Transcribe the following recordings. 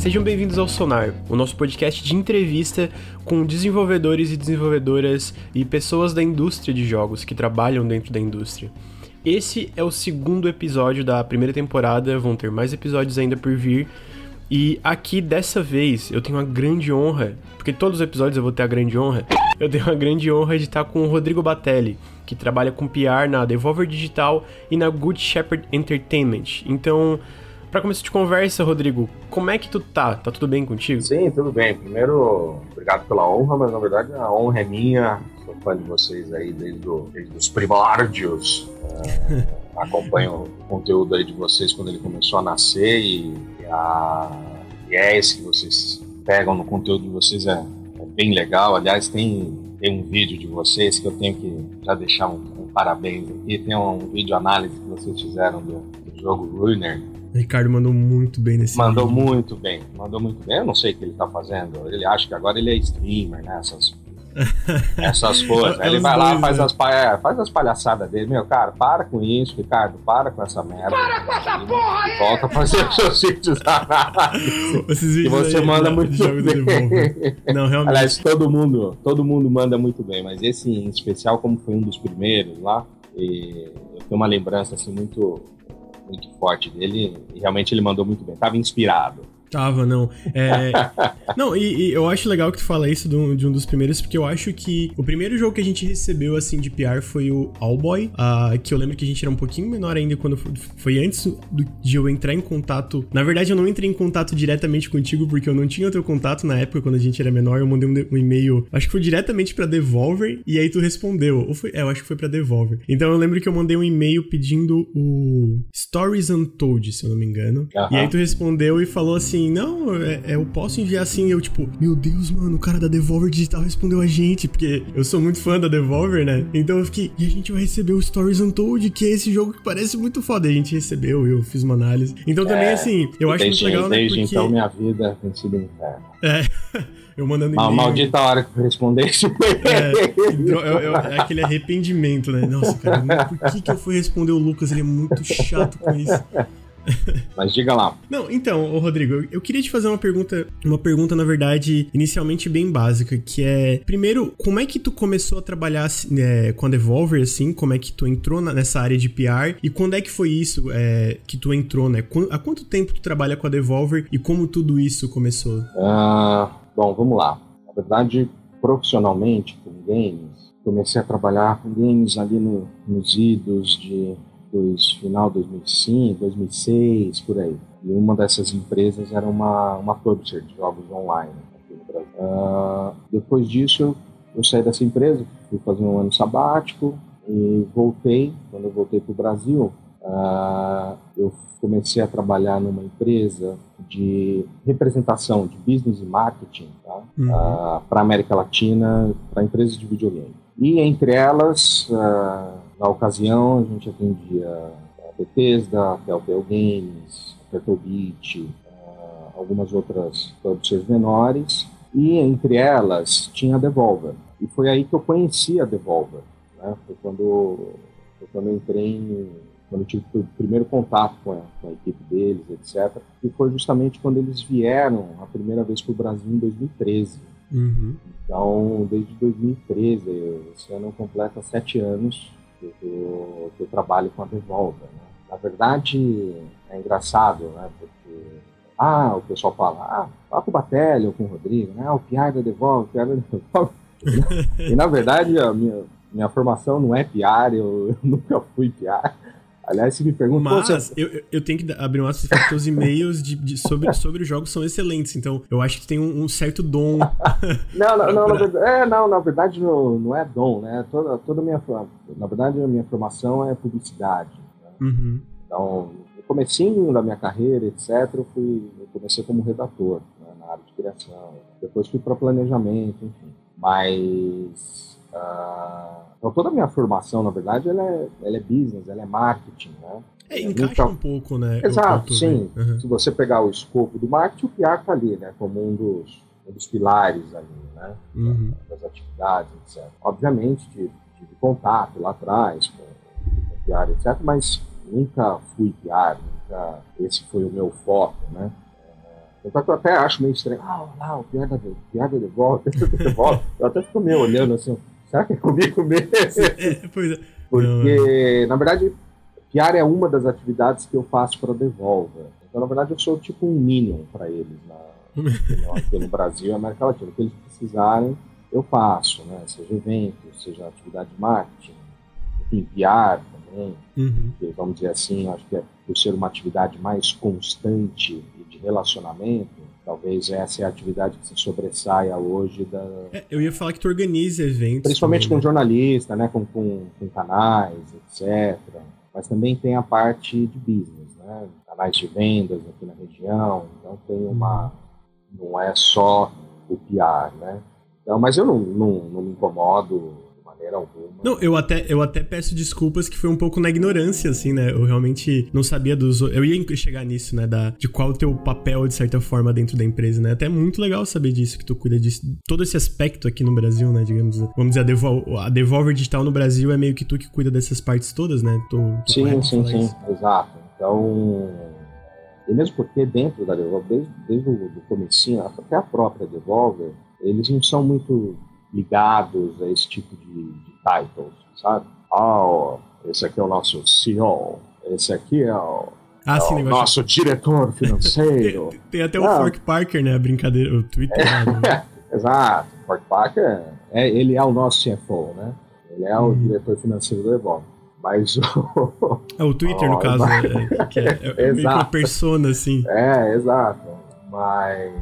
Sejam bem-vindos ao Sonar, o nosso podcast de entrevista com desenvolvedores e desenvolvedoras e pessoas da indústria de jogos que trabalham dentro da indústria. Esse é o segundo episódio da primeira temporada, vão ter mais episódios ainda por vir. E aqui dessa vez eu tenho a grande honra, porque todos os episódios eu vou ter a grande honra, eu tenho a grande honra de estar com o Rodrigo Batelli, que trabalha com PR na Devolver Digital e na Good Shepherd Entertainment. Então, para começar de conversa, Rodrigo, como é que tu tá? Tá tudo bem contigo? Sim, tudo bem. Primeiro, obrigado pela honra, mas na verdade a honra é minha. Sou fã de vocês aí desde, o, desde os primórdios. É, acompanho o conteúdo aí de vocês quando ele começou a nascer e, a, esse que vocês pegam no conteúdo de vocês é, é, bem legal. Aliás, tem, tem um vídeo de vocês que eu tenho que já deixar um, um parabéns aqui. Tem um vídeo análise que vocês fizeram do, do jogo Ricardo mandou muito bem nesse Mandou vídeo. muito bem, mandou muito bem. Eu não sei o que ele tá fazendo. Ele acha que agora ele é streamer, né? Essas, essas coisas. ele vai lá, faz, né? as, é, faz as palhaçadas dele. Meu, cara, para com isso, Ricardo, para com essa merda. Para com essa porra aí! Volta a fazer os seus vídeos E você aí, manda muito bem. Não, realmente. Aliás, todo mundo, todo mundo manda muito bem, mas esse em especial, como foi um dos primeiros lá, eu tenho uma lembrança assim muito muito forte dele e realmente ele mandou muito bem. Tava inspirado. Tava, não. É... não, e, e, eu acho legal que tu fala isso de um, de um, dos primeiros, porque eu acho que o primeiro jogo que a gente recebeu, assim, de PR foi o Allboy, uh, que eu lembro que a gente era um pouquinho menor ainda quando foi, foi antes do, de eu entrar em contato. Na verdade, eu não entrei em contato diretamente contigo, porque eu não tinha teu contato na época, quando a gente era menor. Eu mandei um, um e-mail, acho que foi diretamente pra Devolver, e aí tu respondeu. Ou foi, é, eu acho que foi pra Devolver. Então eu lembro que eu mandei um e-mail pedindo o Stories Untold, se eu não me engano. Uhum. E aí tu respondeu e falou assim assim, não, é, é, eu posso enviar assim, eu tipo, meu Deus, mano, o cara da Devolver Digital respondeu a gente, porque eu sou muito fã da Devolver, né? Então eu fiquei, e a gente vai receber o Stories Untold, que é esse jogo que parece muito foda. E a gente recebeu, eu fiz uma análise. Então também, é, assim, eu acho desde, muito legal, né? Desde porque... então minha vida tem sido um inferno. É. Eu mandando e-mail. Maldita hora que eu respondesse. É, é, aquele arrependimento, né? Nossa, cara, por que, que eu fui responder o Lucas? Ele é muito chato com isso. Mas diga lá. Não, então, Rodrigo, eu queria te fazer uma pergunta, uma pergunta, na verdade, inicialmente bem básica, que é, primeiro, como é que tu começou a trabalhar é, com a Devolver, assim, como é que tu entrou nessa área de PR, e quando é que foi isso é, que tu entrou, né? Há quanto tempo tu trabalha com a Devolver e como tudo isso começou? Uh, bom, vamos lá. Na verdade, profissionalmente, com games, comecei a trabalhar com games ali no, nos idos de dos final 2005, 2006, por aí. E uma dessas empresas era uma, uma publisher de jogos online aqui no Brasil. Uh, depois disso, eu saí dessa empresa, fui fazer um ano sabático e voltei. Quando eu voltei para o Brasil, uh, eu comecei a trabalhar numa empresa de representação de business e marketing tá? uhum. uh, para a América Latina, para empresas de videogame. E entre elas, uh, na ocasião, a gente atendia a Bethesda, a Telltale Games, a Petrobit, uh, algumas outras publishers menores, e entre elas tinha a Devolver. E foi aí que eu conheci a Devolver. Né? Foi quando, foi quando eu entrei em, quando eu tive o primeiro contato com a, com a, equipe deles, etc. E foi justamente quando eles vieram a primeira vez para o Brasil em 2013. Uhum. Então, desde 2013, esse ano completa sete anos que eu, que eu trabalho com a Devolver. Né? Na verdade, é engraçado, né? Porque, ah, o pessoal fala, ah, fala com o Batelli ou com o Rodrigo, né? Ah, o PR da Devolver, o PR da Devolver. e, na verdade, a minha, minha formação não é PR, eu, nunca fui PR. Aliás, se me pergunta. Mas você... eu, eu tenho que abrir uma porque os e-mails de, de, sobre, sobre os jogos são excelentes, então eu acho que tem um, um certo dom. não, não, não, na verdade, é, não, na verdade não, não é dom, né? Toda, toda minha, na verdade, a minha formação é publicidade. Né? Uhum. Então, no comecinho da minha carreira, etc., eu, fui, eu comecei como redator né, na área de criação. Depois fui para planejamento, enfim. Mas. Uh, então, toda a minha formação, na verdade, ela é, ela é business, ela é marketing, né? É, encaixa um pouco, né? Exato, sim. Uhum. Se você pegar o escopo do marketing, o PR está ali, né? Como um dos, um dos pilares ali, né? Uhum. Das atividades, etc. Obviamente, tive, tive contato lá atrás com, com PR, etc. Mas nunca fui PR, nunca esse foi o meu foco, né? Então eu até acho meio estranho. Ah, lá, o pior da, pior da Devolver, Devolver. Eu até fico meio olhando assim, será que é comigo mesmo? É, pois é. Porque, na verdade, PR é uma das atividades que eu faço para Devolver. Então, na verdade, eu sou tipo um minion para eles na, aqui no Brasil e América Latina. O que eles precisarem, eu faço, né? Seja evento, seja atividade de marketing, enfim, PR também. Uhum. Que, vamos dizer assim, acho que é por ser uma atividade mais constante e de relacionamento, talvez essa é a atividade que se sobressaia hoje da. É, eu ia falar que tu organiza eventos. Principalmente também, com né? jornalista, né? Com, com, com, canais, etc. Mas também tem a parte de business, né? Canais de vendas aqui na região. Então tem uma. Não é só o PR, né? Então, mas eu não, não, não me incomodo maneira alguma. Não, eu até, eu até peço desculpas que foi um pouco na ignorância, assim, né? Eu realmente não sabia dos. Eu ia chegar nisso, né? Da, de qual o teu papel, de certa forma, dentro da empresa, né? Até é muito legal saber disso, que tu cuida disso. Todo esse aspecto aqui no Brasil, né? Digamos, vamos dizer, a, Devol a Devolver Digital no Brasil é meio que tu que cuida dessas partes todas, né? Tô, tô sim, sim, sim. Isso. Exato. Então. E mesmo porque dentro da Devolver, desde, desde o do comecinho, até a própria Devolver, eles não são muito ligados a esse tipo de, de titles, sabe? Ah, esse aqui é o nosso CEO, esse aqui é o, ah, é sim, o nosso diretor financeiro. tem, tem, até o ah. Fork Parker, né? A brincadeira, o Twitter. Né? Exato, o Fork Parker, é, ele é o nosso CFO, né? Ele é o hum. diretor financeiro do Evolve. Mas o. É o Twitter, oh, no caso, mas... é, que é, é, é meio que uma persona, assim. É, exato. Mas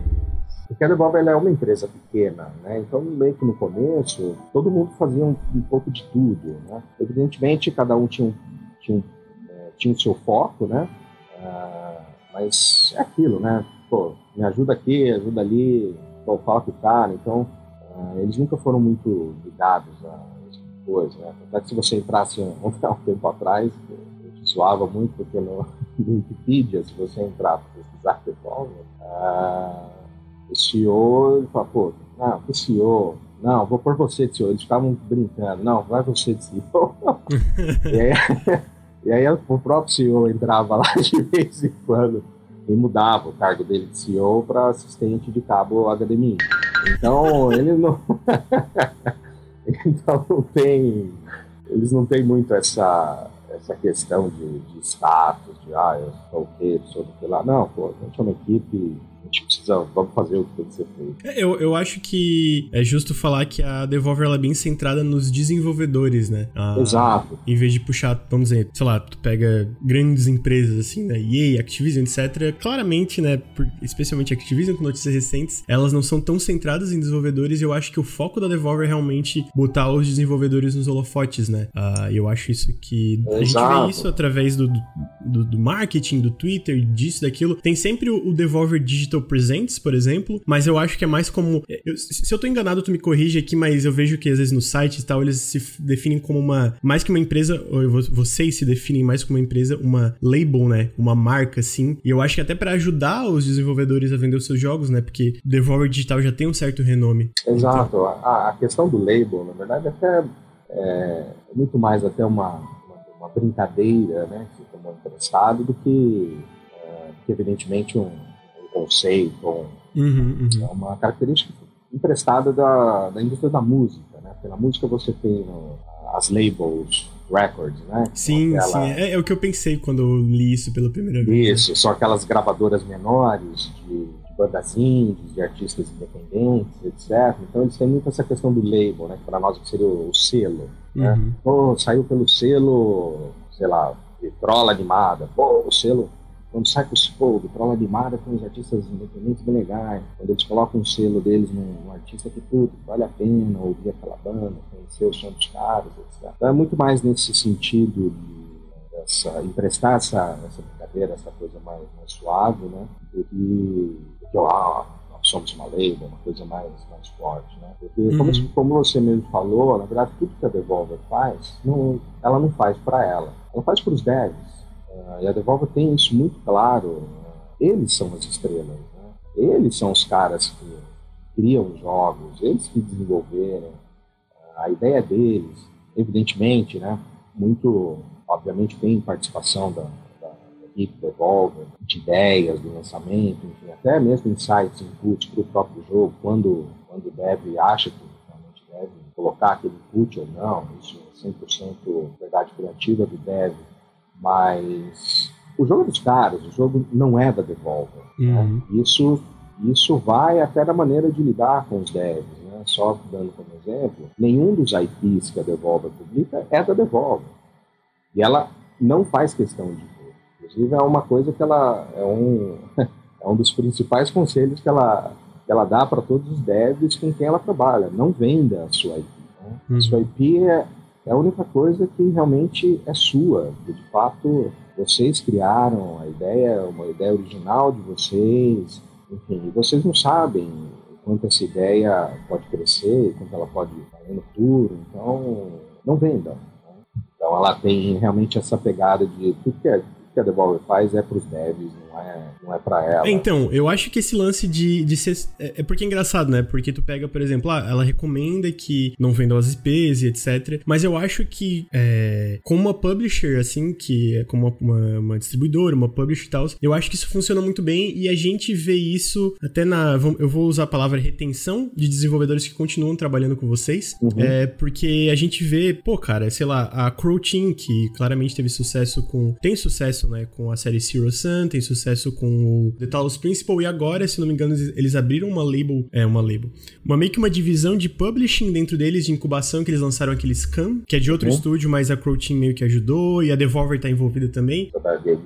porque a Devolver é uma empresa pequena, né? Então, meio que no começo, todo mundo fazia um, um pouco de tudo, né? Evidentemente, cada um tinha, tinha, é, tinha o seu foco, né? Ah, mas é aquilo, né? Pô, me ajuda aqui, ajuda ali, pô, fala com o cara. Então, ah, eles nunca foram muito ligados a essa coisa, né? Até que se você entrasse um, um tempo atrás, zoava muito, porque no, no Wikipedia, se você entrar para pesquisar Devolver, ah, o CEO, ele fala, pô, não, o CEO, não, vou por você de CEO. Eles ficavam brincando, não, vai você de CEO. e, aí, e aí o próprio CEO entrava lá de vez em quando e mudava o cargo dele de CEO para assistente de cabo HDMI. Então, ele não. então, não tem. Eles não têm muito essa, essa questão de, de status, de ah, eu sou o quê, sou do que lá. Não, pô, a gente é uma equipe gente precisa, vamos fazer o que tem que ser feito. É, eu, eu acho que é justo falar que a Devolver ela é bem centrada nos desenvolvedores, né? A, Exato. Em vez de puxar, vamos dizer, sei lá, tu pega grandes empresas assim, né? EA, Activision, etc. Claramente, né? Por, especialmente Activision com notícias recentes, elas não são tão centradas em desenvolvedores e eu acho que o foco da Devolver é realmente botar os desenvolvedores nos holofotes, né? Uh, eu acho isso que. Exato. A gente vê isso através do, do, do marketing, do Twitter, disso, daquilo. Tem sempre o, o Devolver Digital Digital Presents, por exemplo, mas eu acho que é mais como. Eu, se eu tô enganado, tu me corrige aqui, mas eu vejo que às vezes no site e tal, eles se definem como uma. Mais que uma empresa, ou vocês se definem mais como uma empresa, uma label, né? Uma marca, assim. E eu acho que até para ajudar os desenvolvedores a vender os seus jogos, né? Porque Devolver Digital já tem um certo renome. Exato. Então... A, a, questão do label, na verdade, até é muito mais até uma, uma, uma brincadeira, né? Que tomou emprestado do que, é, que evidentemente um conceito, uhum, uhum. é uma característica emprestada da, da indústria da música, né? Pela música você tem no, as labels, records, né? Sim, aquela... sim, é, é, o que eu pensei quando eu li isso pela primeira vez. Isso, são aquelas gravadoras menores de, de bandas indies, de artistas independentes, etc. Então eles têm muito essa questão do label, né? Que para nós seria o, o selo, né? uhum. né? Pô, saiu pelo selo, sei lá, Vitrola Animada, pô, o selo quando sai com o pô, do Prova Animada com os artistas independentes bem legais, quando eles colocam um selo deles num, artista que tudo, vale a pena ouvir aquela banda, conhecer o som dos caras, etc. Então é muito mais nesse sentido de essa, emprestar essa, essa brincadeira, essa coisa mais, mais suave, né? Do que, do que ah, nós somos uma lei, uma coisa mais, mais forte, né? Porque, uhum. como, como, você mesmo falou, na verdade, tudo que a Devolver faz, não, ela não faz para ela. Ela faz para os devs. Uh, e a Devolver tem isso muito claro. Eles são as estrelas. Né? Eles são os caras que criam os jogos, eles que desenvolveram. Uh, a ideia deles, evidentemente, né? muito, obviamente, tem participação da, da equipe Devolver, de ideias do lançamento, enfim, até mesmo insights, input para o próprio jogo, quando, quando o dev acha que realmente deve colocar aquele input ou não, isso é 100% verdade criativa do dev, mas o jogo é dos caras, o jogo não é da Devolver. Né? Uhum. Né? Isso, isso vai até da maneira de lidar com os devs. Né? Só dando como exemplo, nenhum dos IPs que a Devolver publica é da Devolver. E ela não faz questão de ver. Inclusive, é uma coisa que ela. É um, é um dos principais conselhos que ela, que ela dá para todos os devs com quem ela trabalha. Não venda a sua IP. Né? Uhum. A sua IP é, é a única coisa que realmente é sua. De fato, vocês criaram a ideia, uma ideia original de vocês. Enfim, vocês não sabem quanto essa ideia pode crescer, quanto ela pode ir no futuro. Então, não vendam. Então ela tem realmente essa pegada de tudo que, é, tudo que a Devolver faz é para os devs, não é, não é para ela. Então, eu acho que esse lance de, de ser. É, é, porque é engraçado, né? Porque tu pega, por exemplo, ah, ela recomenda que não vendam as IPs e etc. Mas eu acho que, é, como uma publisher, assim, que é como uma, uma distribuidora, uma publisher e tal, eu acho que isso funciona muito bem e a gente vê isso até na. Eu vou usar a palavra retenção de desenvolvedores que continuam trabalhando com vocês. Uhum. É, porque a gente vê, pô, cara, sei lá, a Crow Team, que claramente teve sucesso com. Tem sucesso, né? Com a série Zero Sun, tem sucesso sucesso com o The Talos Principal e agora, se não me engano, eles abriram uma label, é, uma label, uma meio que uma divisão de publishing dentro deles, de incubação, que eles lançaram aquele Scam, que é de outro uhum. estúdio, mas a Crow Team meio que ajudou e a Devolver tá envolvida também. Game.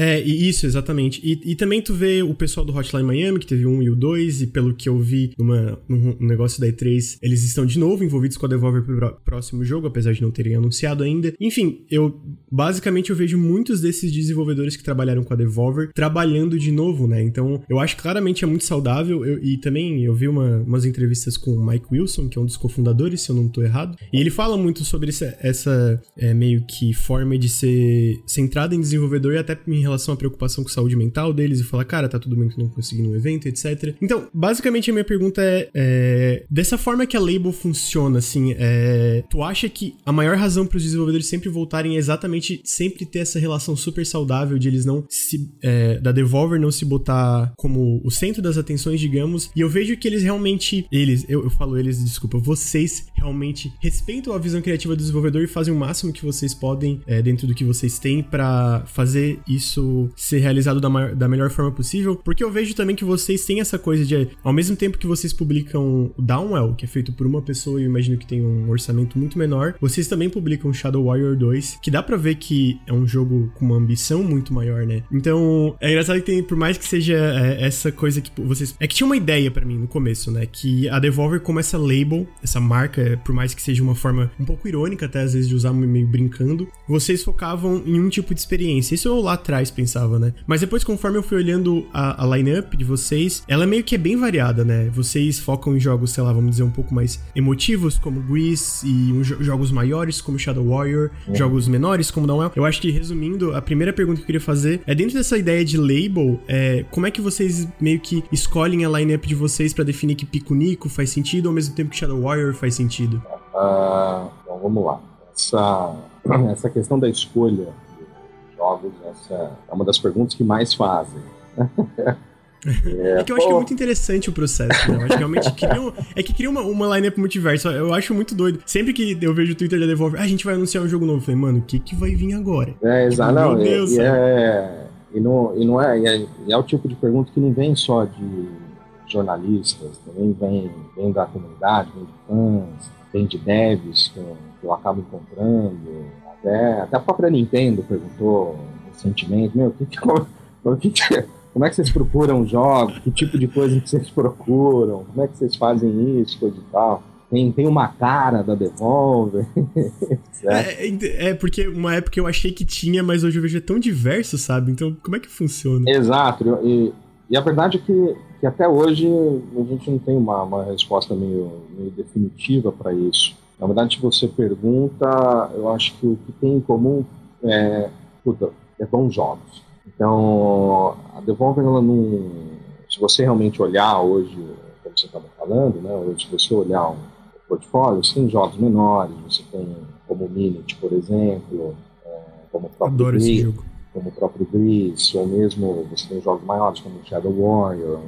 É, isso, exatamente. E, e, também tu vê o pessoal do Hotline Miami, que teve um e o dois, e pelo que eu vi numa, num negócio da E3, eles estão de novo envolvidos com a Devolver pro próximo jogo, apesar de não terem anunciado ainda. Enfim, eu basicamente eu vejo muitos desses desenvolvedores que trabalharam com a Devolver trabalhando de novo, né? Então, eu acho que claramente é muito saudável. Eu, e também eu vi uma, umas entrevistas com o Mike Wilson, que é um dos cofundadores, se eu não tô errado. E ele fala muito sobre essa, essa é, meio que forma de ser centrada em desenvolvedor e até em relação à preocupação com saúde mental deles e falar, cara, tá tudo bem que não consegui no evento, etc. Então, basicamente a minha pergunta é, é dessa forma que a label funciona, assim, é, tu acha que a maior razão para os desenvolvedores sempre voltarem é exatamente sempre ter essa relação super saudável de eles não se é, da Devolver não se botar como o centro das atenções, digamos, e eu vejo que eles realmente, eles, eu, eu falo eles, desculpa, vocês realmente respeitam a visão criativa do desenvolvedor e fazem o máximo que vocês podem é, dentro do que vocês têm para fazer isso isso ser realizado da, maior, da melhor forma possível, porque eu vejo também que vocês têm essa coisa de, ao mesmo tempo que vocês publicam o Downwell, que é feito por uma pessoa e eu imagino que tem um orçamento muito menor, vocês também publicam Shadow Warrior 2, que dá para ver que é um jogo com uma ambição muito maior, né? Então, é engraçado que tem, por mais que seja é, essa coisa que vocês. É que tinha uma ideia para mim no começo, né? Que a Devolver, como essa label, essa marca, por mais que seja uma forma um pouco irônica, até às vezes de usar meio brincando, vocês focavam em um tipo de experiência. Isso eu lá atrás pensava, né? Mas depois, conforme eu fui olhando a, a line-up de vocês, ela meio que é bem variada, né? Vocês focam em jogos, sei lá, vamos dizer, um pouco mais emotivos, como Grease, e um, jogos maiores, como Shadow Warrior, é. jogos menores, como Downwell. Eu acho que, resumindo, a primeira pergunta que eu queria fazer é dentro dessa ideia de label, é, como é que vocês meio que escolhem a line-up de vocês para definir que Pico Nico faz sentido ao mesmo tempo que Shadow Warrior faz sentido? Uh, então, vamos lá. Essa, essa questão da escolha jogos? Essa é uma das perguntas que mais fazem. É, é, que eu acho que é muito interessante o processo, né? Eu acho que realmente cria um, é que cria uma, uma lineup multiverso. Eu acho muito doido. Sempre que eu vejo o Twitter da Devolver, ah, a gente vai anunciar um jogo novo. Eu falei, mano, o que, que vai vir agora? É, exato. Tipo, não, meu Deus, e, é, e, não, e não é, é, é o tipo de pergunta que não vem só de jornalistas, também vem, vem da comunidade, vem de fãs, vem de devs que eu, que eu acabo encontrando até, até a própria Nintendo perguntou recentemente, meu, que, como, que, como é que vocês procuram jogos? Que tipo de coisa que vocês procuram? Como é que vocês fazem isso, coisa e tal? Tem, tem uma cara da Devolver. é, é, é, porque uma época eu achei que tinha, mas hoje eu vejo é tão diverso, sabe? Então, como é que funciona? Exato. E, e a verdade é que, que até hoje a gente não tem uma, uma resposta meio, meio definitiva para isso. Na verdade, se você pergunta, eu acho que o que tem em comum é, puta, é bons jogos. Então, a Devolver, ela não. Se você realmente olhar hoje, como você estava falando, né, hoje, se você olhar um portfólio, você tem jogos menores, você tem como Minute, por exemplo, é, como o próprio Adoro esse jogo. como o próprio Grease, ou mesmo você tem jogos maiores como Shadow Warrior,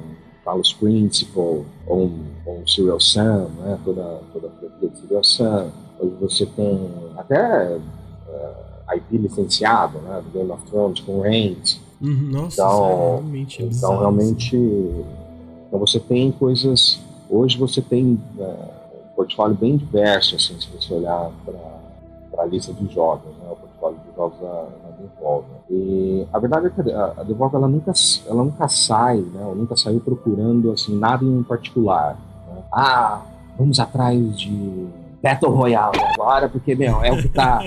Talos Principle, ou um, ou um Serial Sam, né? toda, toda a franquia de Serial Sam. Hoje você tem até uh, IP licenciado, né? do Game of Thrones com Reigns. Uhum, nossa, então, é realmente é então bizarro, realmente então você tem coisas hoje você tem uh, um portfólio bem diverso assim se você olhar para a lista de jogos né? Jogos da, da Devolver e a verdade é que a, a Devolver ela nunca ela nunca sai né ela nunca saiu procurando assim nada em particular né? ah vamos atrás de Battle Royale agora, porque, meu, é o que tá.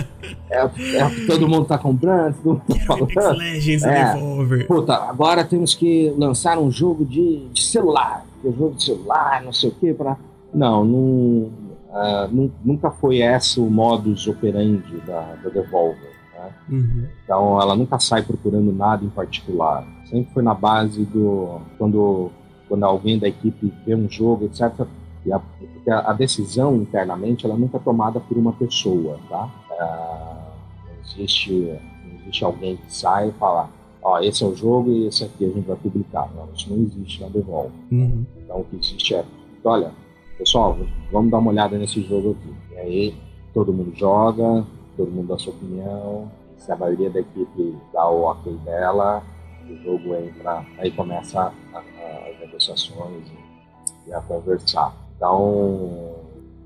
É, o, é o que todo mundo tá comprando, todo mundo tá falando. Legends é, Devolver. Puta, agora temos que lançar um jogo de, de celular. Um jogo de celular, não sei o quê, pra. Não, não, uh, nunca foi esse o modus operandi da, da Devolver. Né? Uhum. Então ela nunca sai procurando nada em particular. Sempre foi na base do. Quando, quando alguém da equipe vê um jogo, etc e a, porque a, decisão internamente ela nunca é tomada por uma pessoa, tá? Ah, não existe, não existe alguém que sai e fala, ó, esse é o jogo e esse aqui a gente vai publicar. Não, isso não existe na Devolve. Uhum. Então o que existe é, olha, pessoal, vamos dar uma olhada nesse jogo aqui. E aí todo mundo joga, todo mundo dá sua opinião. Se a maioria da equipe dá o ok dela, o jogo entra, aí começa a, a, as negociações e, a conversar. Então,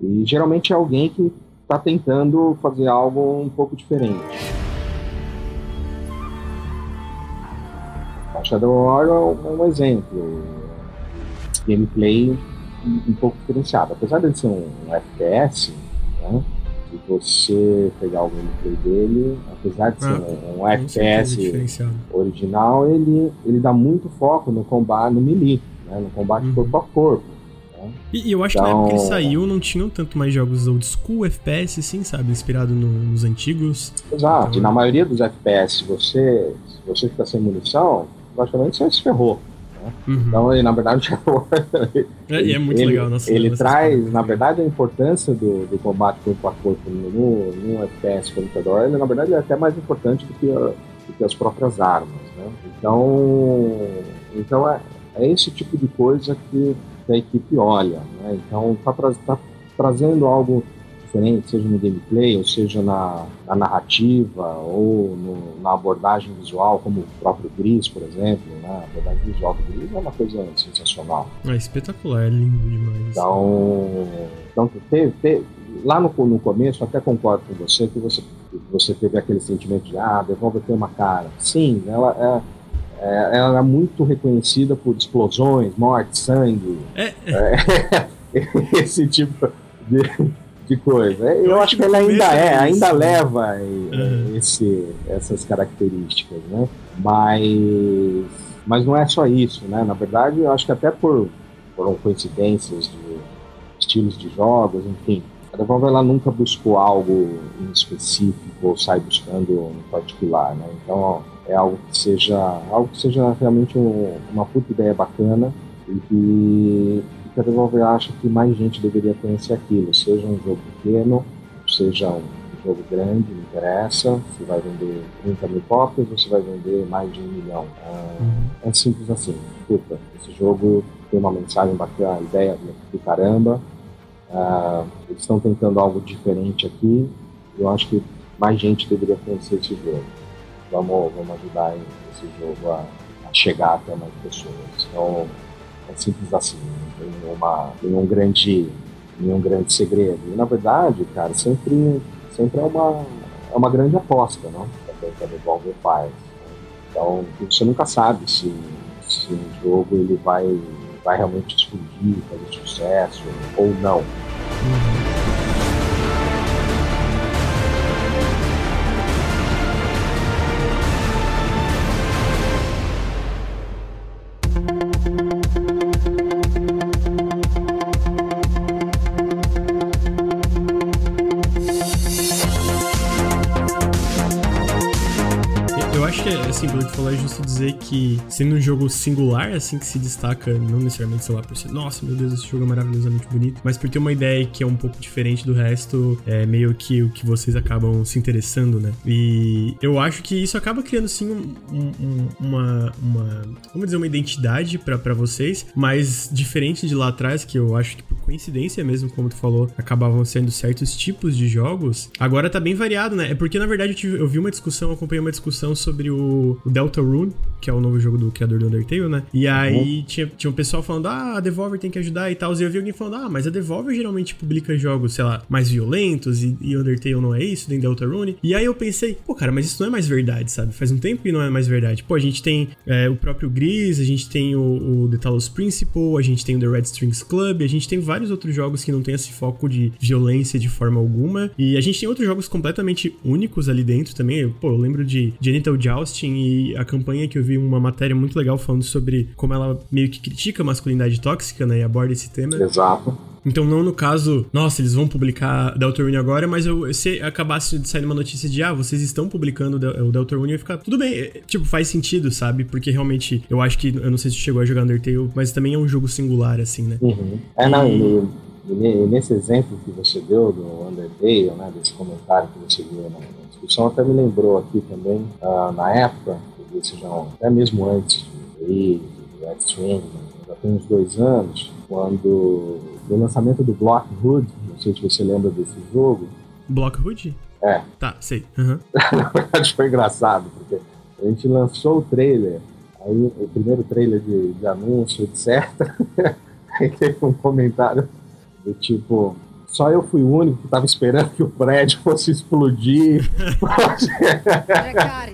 e geralmente é alguém que está tentando fazer algo um pouco diferente. A Shadow Warrior é um exemplo. Gameplay um pouco diferenciado. Apesar de ser um, FPS, né, você pegar o gameplay dele, apesar de ser ah, um, FPS original, ele, ele dá muito foco no combate, no melee, né, no combate uhum. corpo a corpo. E, e, eu acho então... que na época que ele então- saiu não tinham tanto mais jogos old school FPS, sim, sabe? Inspirado no, nos antigos. Exato, então... na maioria dos FPS, você, se você fica sem munição, praticamente você se ferrou. Né? Uhum. Então, ele, na verdade, é, e é muito ele, legal. Nossa, ele traz, na verdade, a importância do, do combate corpo a corpo no, no FPS computador, ele, na verdade, é até mais importante do que, a, do que as próprias armas. Né? Então, então é, é esse tipo de coisa que a equipe olha. Né? Então, está tá trazendo algo diferente, seja no gameplay, ou seja na, na narrativa, ou no, na abordagem visual, como o próprio Gris, por exemplo. Né? A abordagem visual do Gris é uma coisa sensacional. É espetacular, é lindo demais. Então, então teve, teve, lá no, no começo, até concordo com você que você, você teve aquele sentimento de, ah, Devolver tem uma cara. Sim, ela é é, ela é muito reconhecida por explosões, morte, sangue, é. É, esse tipo de, de coisa. Eu, Eu acho que ela ainda é, ainda leva uhum. esse, essas características, né? Mas, mas não é só isso, né? Na verdade, eu acho que até por foram coincidências de estilos de jogos, enfim. A Devolver ela nunca buscou algo em específico ou sai buscando um particular, né? Então, é algo que seja algo que seja realmente um, uma puta ideia bacana e que, que a Devolver acha que mais gente deveria conhecer aquilo, seja um jogo pequeno, seja um jogo grande, não interessa, se vai vender 30 mil cópias ou se vai vender mais de um milhão. É, uhum. é simples assim. Puta, esse jogo tem uma mensagem bacana, ideia do caramba. Uh, eles estão tentando algo diferente aqui. Eu acho que mais gente deveria conhecer esse jogo vamos, vamos ajudar esse jogo a, a chegar até mais pessoas. Então, é simples assim, não tem nenhuma, nenhum, grande, nenhum grande segredo. E, na verdade, cara, sempre, sempre é, uma, é uma grande aposta, não? Que a Devolver faz. Então, você nunca sabe se, se um jogo ele vai, vai realmente explodir, fazer sucesso ou não. Uhum. Dizer que sendo um jogo singular, assim, que se destaca, não necessariamente, sei lá, por ser, nossa, meu Deus, esse jogo é maravilhosamente bonito, mas por ter uma ideia que é um pouco diferente do resto, é meio que o que vocês acabam se interessando, né? E eu acho que isso acaba criando, sim, um, um, uma, uma, vamos dizer, uma identidade para vocês, mas diferente de lá atrás, que eu acho que por coincidência mesmo, como tu falou, acabavam sendo certos tipos de jogos, agora tá bem variado, né? É porque, na verdade, eu, tive, eu vi uma discussão, acompanhei uma discussão sobre o, o Deltarune, que é o novo jogo do criador do Undertale, né? E aí uhum. tinha, tinha um pessoal falando, ah, a Devolver tem que ajudar e tal. E eu vi alguém falando, ah, mas a Devolver geralmente publica jogos, sei lá, mais violentos e, e Undertale não é isso, nem Deltarune. E aí eu pensei, pô, cara, mas isso não é mais verdade, sabe? Faz um tempo que não é mais verdade. Pô, a gente tem é, o próprio Gris, a gente tem o, o The Talos Principle, a gente tem o The Red Strings Club, a gente tem vários outros jogos que não tem esse foco de violência de forma alguma. E a gente tem outros jogos completamente únicos ali dentro também. Pô, eu lembro de Genital Jousting e a campanha que eu vi uma matéria muito legal falando sobre como ela meio que critica a masculinidade tóxica, né? E aborda esse tema. Exato. Então, não no caso, nossa, eles vão publicar Deltarune agora, mas eu, se acabasse de sair uma notícia de, ah, vocês estão publicando o Deltarune, eu ia ficar, tudo bem, é, tipo, faz sentido, sabe? Porque realmente, eu acho que, eu não sei se chegou a jogar Undertale, mas também é um jogo singular, assim, né? Uhum. É, não, e, e, nesse exemplo que você deu do Undertale, né, desse comentário que você viu na, discussão, até me lembrou aqui também, uh, na época, já, até mesmo antes de de Red String, já tem uns dois anos, quando do lançamento do Blockhood, não sei se você lembra desse jogo. Blockhood? É. Tá, sei. Uhum. Na verdade foi engraçado, porque a gente lançou o trailer, aí o primeiro trailer de, de anúncio, etc. aí teve um comentário do tipo, só eu fui o único que estava esperando que o prédio fosse explodir. é,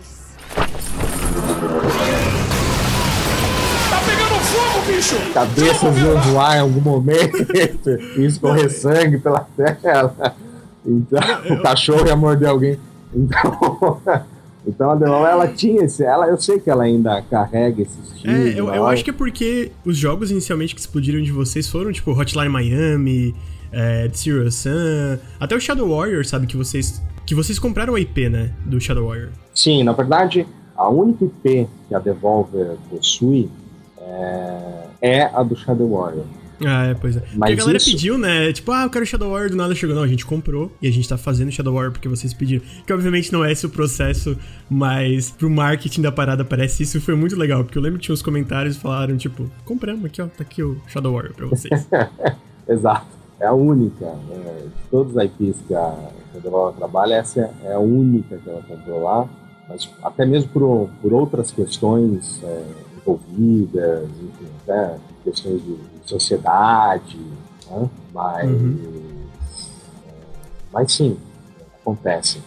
bicho! Cabeças iam voar em algum momento e escorrer sangue pela tela. Então, o cachorro ia morder alguém. Então, então a Devolver, ela tinha esse. Ela, eu sei que ela ainda carrega esse estilo. É, eu, eu acho que é porque os jogos inicialmente que explodiram de vocês foram, tipo, Hotline Miami, é, Zero Sun, até o Shadow Warrior, sabe? Que vocês. Que vocês compraram a IP, né? Do Shadow Warrior. Sim, na verdade, a única IP que a Devolver possui é é a do Shadow Warrior. Ah, é, pois é. Mas porque a galera isso... pediu, né? Tipo, ah, eu quero Shadow Warrior, do nada chegou. Não, a gente comprou e a gente tá fazendo Shadow Warrior porque vocês pediram. Que obviamente não é esse o processo, mas pro marketing da parada parece isso foi muito legal. Porque eu lembro que tinha uns comentários falaram, tipo, compramos aqui, ó, tá aqui o Shadow Warrior pra vocês. Exato. É a única. Né? De todos os IPs que a Shadow trabalha, essa é a única que ela comprou lá. Mas até mesmo por, por outras questões. É envolvidas, enfim, até questões de, sociedade, né? mas, uhum. é, mas sim, acontece.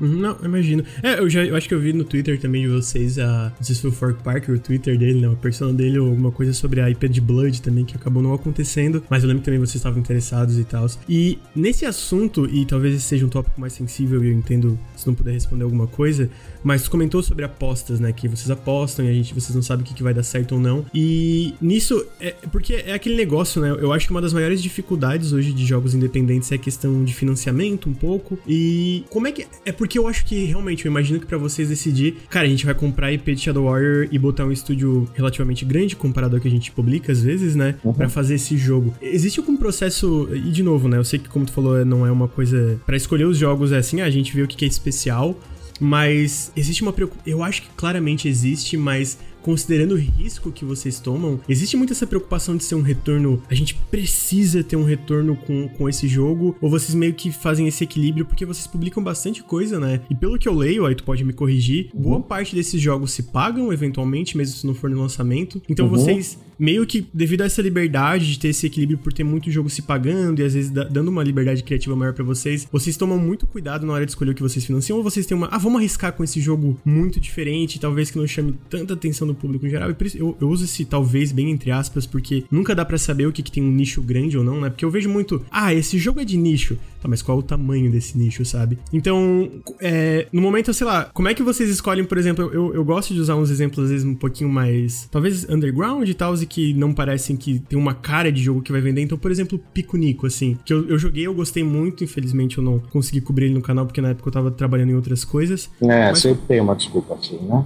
Uhum, não, imagino. É, eu já eu acho que eu vi no Twitter também de vocês, a, não sei se foi o Fork Parker, o Twitter dele, né? A persona dele, ou alguma coisa sobre a IP de Blood também, que acabou não acontecendo. Mas eu lembro que também vocês estavam interessados e tal. E nesse assunto, e talvez esse seja um tópico mais sensível, e eu entendo se não puder responder alguma coisa, mas comentou sobre apostas, né? Que vocês apostam e a gente, vocês não sabem o que, que vai dar certo ou não. E nisso, é porque é aquele negócio, né? Eu acho que uma das maiores dificuldades hoje de jogos independentes é a questão de financiamento, um pouco. E como é que. É porque eu acho que realmente, eu imagino que para vocês decidir, cara, a gente vai comprar IP de Shadow Warrior e botar um estúdio relativamente grande comparado ao que a gente publica às vezes, né? Uhum. para fazer esse jogo. Existe algum processo. E de novo, né? Eu sei que, como tu falou, não é uma coisa. para escolher os jogos é assim, ah, a gente vê o que é especial. Mas existe uma preocupação. Eu acho que claramente existe, mas considerando o risco que vocês tomam, existe muito essa preocupação de ser um retorno. A gente precisa ter um retorno com, com esse jogo, ou vocês meio que fazem esse equilíbrio porque vocês publicam bastante coisa, né? E pelo que eu leio, aí tu pode me corrigir, uhum. boa parte desses jogos se pagam eventualmente, mesmo se não for no lançamento. Então uhum. vocês meio que devido a essa liberdade de ter esse equilíbrio por ter muito jogo se pagando e às vezes dando uma liberdade criativa maior para vocês, vocês tomam muito cuidado na hora de escolher o que vocês financiam ou vocês têm uma, ah, vamos arriscar com esse jogo muito diferente, talvez que não chame tanta atenção do público em geral. E eu, eu uso esse talvez bem entre aspas, porque nunca dá para saber o que, que tem um nicho grande ou não, né? Porque eu vejo muito, ah, esse jogo é de nicho. Tá, mas qual é o tamanho desse nicho, sabe? Então, é, no momento, sei lá, como é que vocês escolhem, por exemplo, eu, eu gosto de usar uns exemplos às vezes um pouquinho mais, talvez underground e tal, e que não parecem que tem uma cara de jogo que vai vender. Então, por exemplo, Pico Nico, assim, que eu, eu joguei, eu gostei muito, infelizmente eu não consegui cobrir ele no canal, porque na época eu tava trabalhando em outras coisas. É, mas... sempre tem uma desculpa assim, né?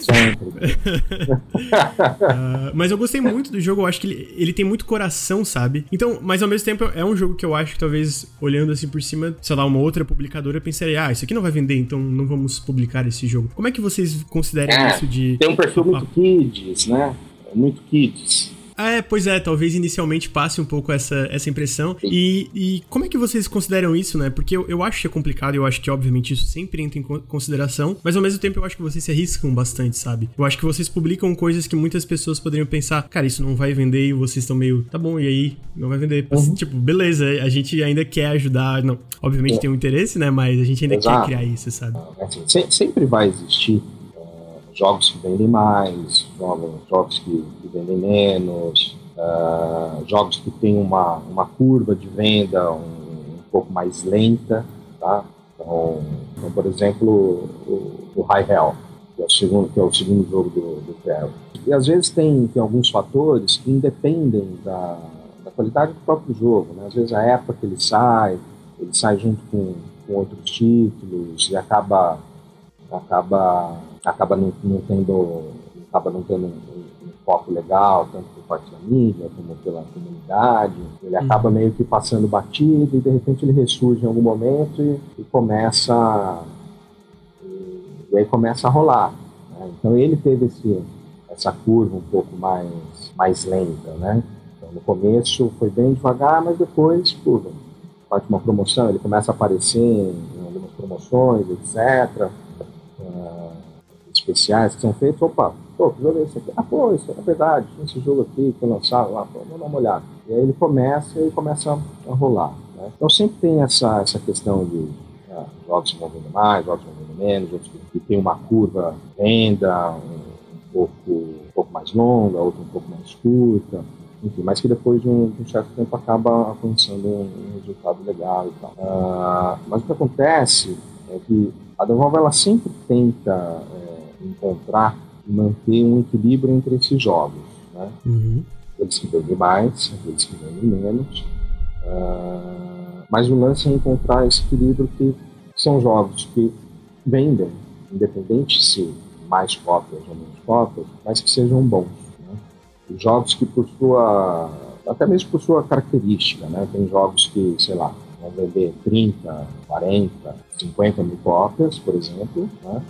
Sempre. uh, mas eu gostei muito do jogo, eu acho que ele, ele tem muito coração, sabe? Então, mas ao mesmo tempo é um jogo que eu acho que talvez, olhando assim por cima, sei lá, uma outra publicadora pensaria, ah, isso aqui não vai vender, então não vamos publicar esse jogo. Como é que vocês consideram é, isso de. Tem um perfil muito kids, né? Muito kids. Ah, é, pois é, talvez inicialmente passe um pouco essa, essa impressão. E, e como é que vocês consideram isso, né? Porque eu, eu acho que é complicado, eu acho que obviamente isso sempre entra em consideração, mas ao mesmo tempo eu acho que vocês se arriscam bastante, sabe? Eu acho que vocês publicam coisas que muitas pessoas poderiam pensar, cara, isso não vai vender e vocês estão meio, tá bom, e aí? Não vai vender. Uhum. Tipo, beleza, a gente ainda quer ajudar, não, obviamente é. tem um interesse, né? Mas a gente ainda Exato. quer criar isso, sabe? É, assim, sempre vai existir jogos que vendem mais, jogos, jogos que, que vendem menos, uh, jogos que têm uma, uma curva de venda um, um pouco mais lenta, tá? Então, então por exemplo, o, o, High Hell, que é o segundo, que é o segundo jogo do, do Trevor. E às vezes tem, tem alguns fatores que independem da, da qualidade do próprio jogo, né? Às vezes a época que ele sai, ele sai junto com, com outros títulos e acaba acaba acaba não, não tendo acaba não tendo um, um, um, foco legal tanto por parte da mídia como pela comunidade ele uhum. acaba meio que passando batido e de repente ele ressurge em algum momento e, e começa e, e, aí começa a rolar né? então ele teve esse essa curva um pouco mais mais lenta né então, no começo foi bem devagar mas depois curva parte uma promoção ele começa a aparecer em algumas promoções etc especiais que são feitos, opa, pô, que jogo é esse aqui? Ah, pô, isso é verdade, esse jogo aqui que lançaram lá, pô, vamos dar uma olhada. E aí ele começa e começa a rolar. Né? Então sempre tem essa, essa questão de ah, jogos se movendo mais, jogos se movendo menos, outros que, tem uma curva venda um, um, pouco, um pouco mais longa, outra um pouco mais curta. Enfim, mas que depois de um, de um certo tempo acaba alcançando um, um resultado legal e tal. Uh, mas o que acontece é que a Devolver ela sempre tenta é, encontrar e manter um equilíbrio entre esses jogos. Né? Uhum. Aqueles que vendem mais, aqueles que vendem menos. Uh, mas o lance é encontrar esse equilíbrio que são jogos que vendem, independente se mais cópias ou menos cópias, mas que sejam bons. Né? jogos que por sua, até mesmo por sua característica, né? tem jogos que, sei lá, vão vender 30, 40, 50 mil cópias, por exemplo, né?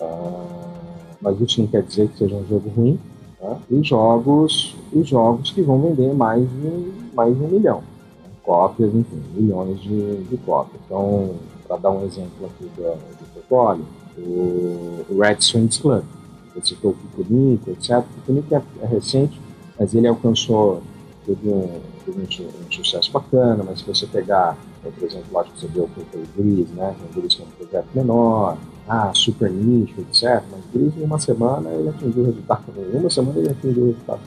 Uh, mas isso não quer dizer que seja um jogo ruim. Né? E jogos e jogos que vão vender mais de, mais de um milhão. Né? Cópias, enfim, milhões de, de cópias. Então, para dar um exemplo aqui do, do portfólio, o Red Swings Club, você citou o Picunico, etc. O Picunico é, é recente, mas ele alcançou teve um, teve um, um, sucesso bacana, mas se você pegar, por exemplo, acho que você viu o Paper Grease, né? O Grease é um projeto menor, ah, super nicho, etc. Mas desde uma semana ele atingiu o resultado. Em uma semana ele atingiu o resultado.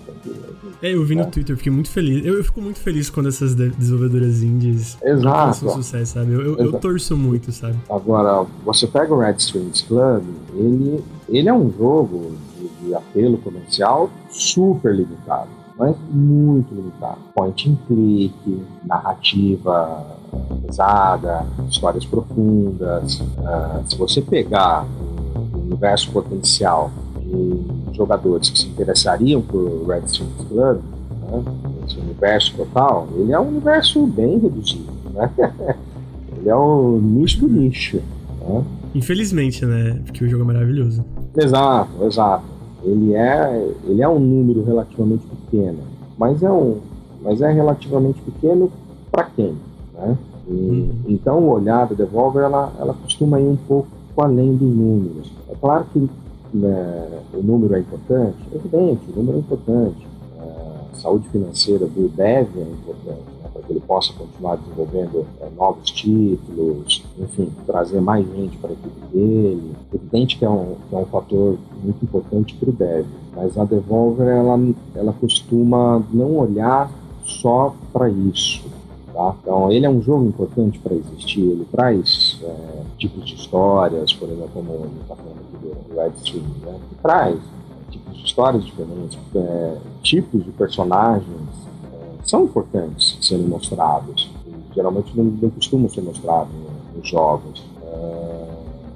É, eu vi no é. Twitter, fiquei muito feliz. Eu, eu, fico muito feliz quando essas desenvolvedoras indies alcançam sucesso, sabe? Eu, eu, eu, torço muito, sabe? Agora, você pega o Red Strings Club, ele, ele é um jogo de, de apelo comercial super limitado mas muito limitado. Point and click, narrativa pesada, histórias profundas. Uh, se você pegar o universo potencial de jogadores que se interessariam por Red Strings Club, né, esse universo total, ele é um universo bem reduzido. Né? ele é um nicho do nicho. Né? Infelizmente, né? Porque o jogo é maravilhoso. Exato, exato. Ele é, ele é um número relativamente pequeno, mas é um, mas é relativamente pequeno para quem? Né? E, uhum. Então, o olhar da Devolver, ela, ela costuma ir um pouco além dos números. É claro que né, o número é importante, é evidente, o número é importante. A saúde financeira do dev é importante, para que ele possa continuar desenvolvendo é, novos títulos, enfim, trazer mais gente para a equipe dele. É evidente que é um, que é um fator muito importante para o dev, mas a Devolver, ela, ela costuma não olhar só para isso Tá? Então, ele é um jogo importante para existir. Ele traz é, tipos de histórias, por exemplo, como ele está falando aqui do Red Stream, né? que traz tipos de histórias diferentes, é, tipos de personagens são importantes serem mostrados. Geralmente não, não, costumam ser mostrados nos jogos. É,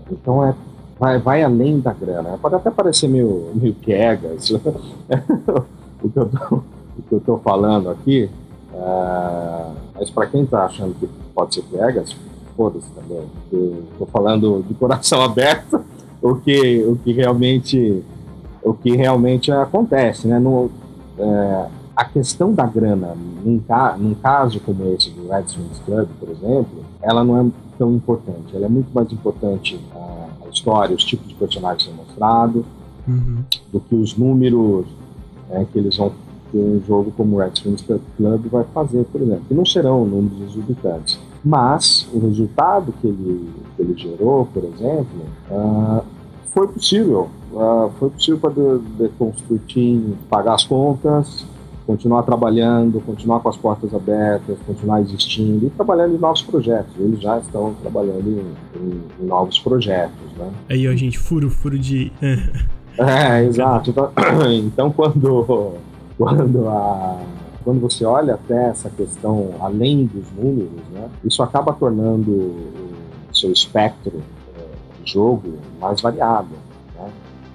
então é vai, vai além da grana. Pode até parecer meio, meio piegas o, que eu tô, o que eu tô falando aqui, é, mas para quem está achando que pode ser piegas, foda-se também. Estou falando de coração aberto o que, o que realmente o que realmente acontece, né? No, é, a questão da grana, num, ca num, caso como esse do Red Swings Club, por exemplo, ela não é tão importante. Ela é muito mais importante a, a história, os tipos de personagens que são mostrados, uhum. do que os números é, que eles vão ter um jogo como o Red Swings Club vai fazer, por exemplo. Que não serão números exorbitantes. Mas o resultado que ele, que ele gerou, por exemplo, uh, foi possível. Uh, foi possível para o The Construir Team pagar as contas, continuar trabalhando, continuar com as portas abertas, continuar existindo e trabalhando em novos projetos. Eles já estão trabalhando em, em, em novos projetos, né? Aí, ó, gente, furo, furo de... é, exato. Então, então, quando, quando a quando você olha até essa questão além dos números, né, isso acaba tornando o seu espectro é, de jogo mais variado. Né?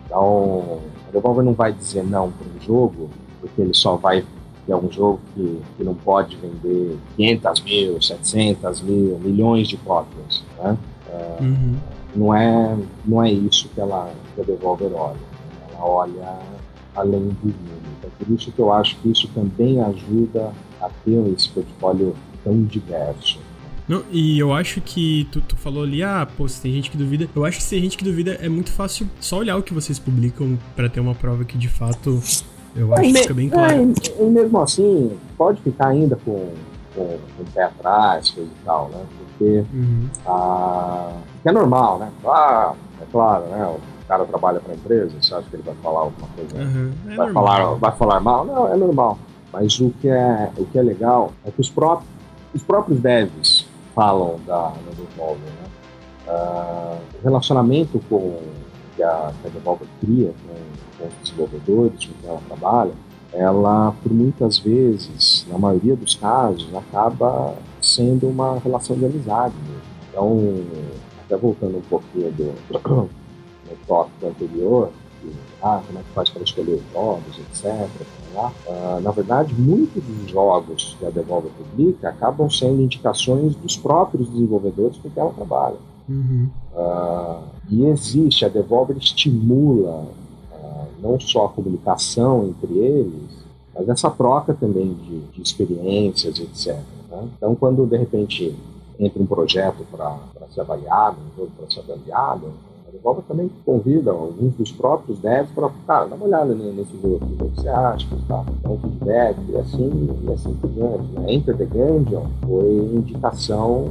Então, o Devolver não vai dizer não para um jogo, porque ele só vai ter um jogo que, que não pode vender 500 mil, 700 mil, milhões de cópias. Né? É, uhum. não, é, não é isso que, ela, que a Devolver olha. Ela olha além dos números. Então, por isso que eu acho que isso também ajuda a ter esse portfólio tão diverso. Não, e eu acho que tu, tu falou ali, ah, pô, se tem gente que duvida. Eu acho que se tem gente que duvida, é muito fácil só olhar o que vocês publicam para ter uma prova que de fato eu acho que fica bem claro. É, e mesmo assim, pode ficar ainda com, com, com o pé atrás, coisa e tal, né? Porque uhum. ah, é normal, né? Ah, é claro, né? cara trabalha para a empresa, você acha que ele vai falar alguma coisa? Uhum, é vai, falar, vai falar mal? Não, é normal. Mas o que é, o que é legal é que os próprios, os próprios devs falam da, da Devolver. Né? Uh, o relacionamento com, que, a, que a Devolver cria com, com os desenvolvedores com quem ela trabalha, ela, por muitas vezes, na maioria dos casos, acaba sendo uma relação de amizade mesmo. Então, até voltando um pouquinho do, no tópico anterior, ah, como é que faz para escolher os jogos, etc. Lá. Uh, na verdade, muitos dos jogos que a Devolver publica acabam sendo indicações dos próprios desenvolvedores com quem ela trabalha. Uhum. Uh, e existe, a Devolver estimula não só a comunicação entre eles, mas essa troca também de, de experiências, etc. Né? Então, quando de repente entra um projeto para ser avaliado, um jogo para ser avaliado, a Devolver também convida alguns dos próprios devs para, cara, dá uma olhada nesse jogo o que você acha, tá? Dá um feedback, e assim, e assim por diante. Né? Enter the Gungeon foi indicação,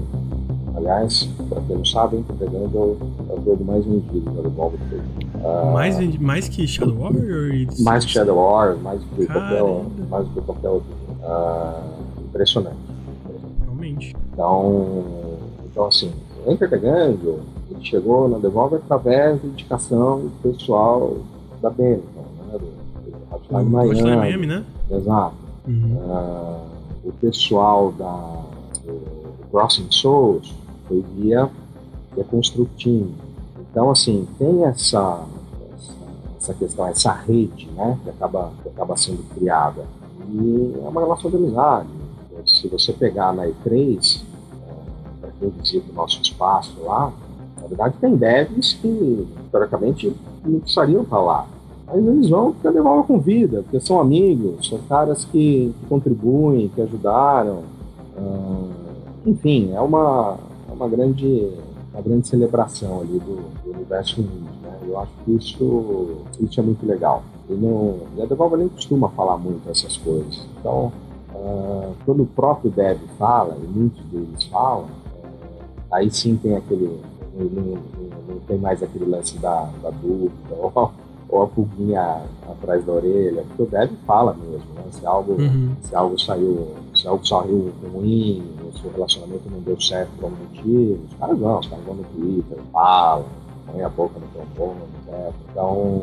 aliás, para quem não sabe, Gungeon é o jogo mais vendido da Devolver. Uh, mais, mais que Shadow Warrior? Mais que Shadow Warrior, mais que qualquer, mais que qualquer outro. Uh, impressionante. Realmente. Então, então assim, Enter the Gungeon ele chegou na Devolver através da indicação do pessoal da Benetton, né? Do, do Hotline Miami. Miami, né? Exato. Uhum. Uh, o pessoal da, Crossing Souls foi via, via Constructing. Então, assim, tem essa, essa, essa, questão, essa rede, né? Que acaba, que acaba sendo criada. E é uma relação de amizade. Se você pegar na E3, é, para quem visita o nosso espaço lá, na verdade, tem devs que, teoricamente, não precisariam estar lá. Mas eles vão porque a Devolva convida, porque são amigos, são caras que, que contribuem, que ajudaram. Enfim, é uma, é uma, grande, uma grande celebração ali do, do universo indie. Né? Eu acho que isso, isso é muito legal. E, não, e a Devolva nem costuma falar muito essas coisas. Então, uh, quando o próprio dev fala, e muitos deles falam, uh, aí sim tem aquele, não, não, não, tem mais aquele lance da, da dúvida ou, ou a pulguinha atrás da orelha, porque o Dev fala mesmo, né? Se algo, uhum. se algo saiu, se algo saiu ruim, o relacionamento não deu certo por algum motivo, os caras vão, os caras vão no Twitter, falam, põem a boca no trombone, etc. Então,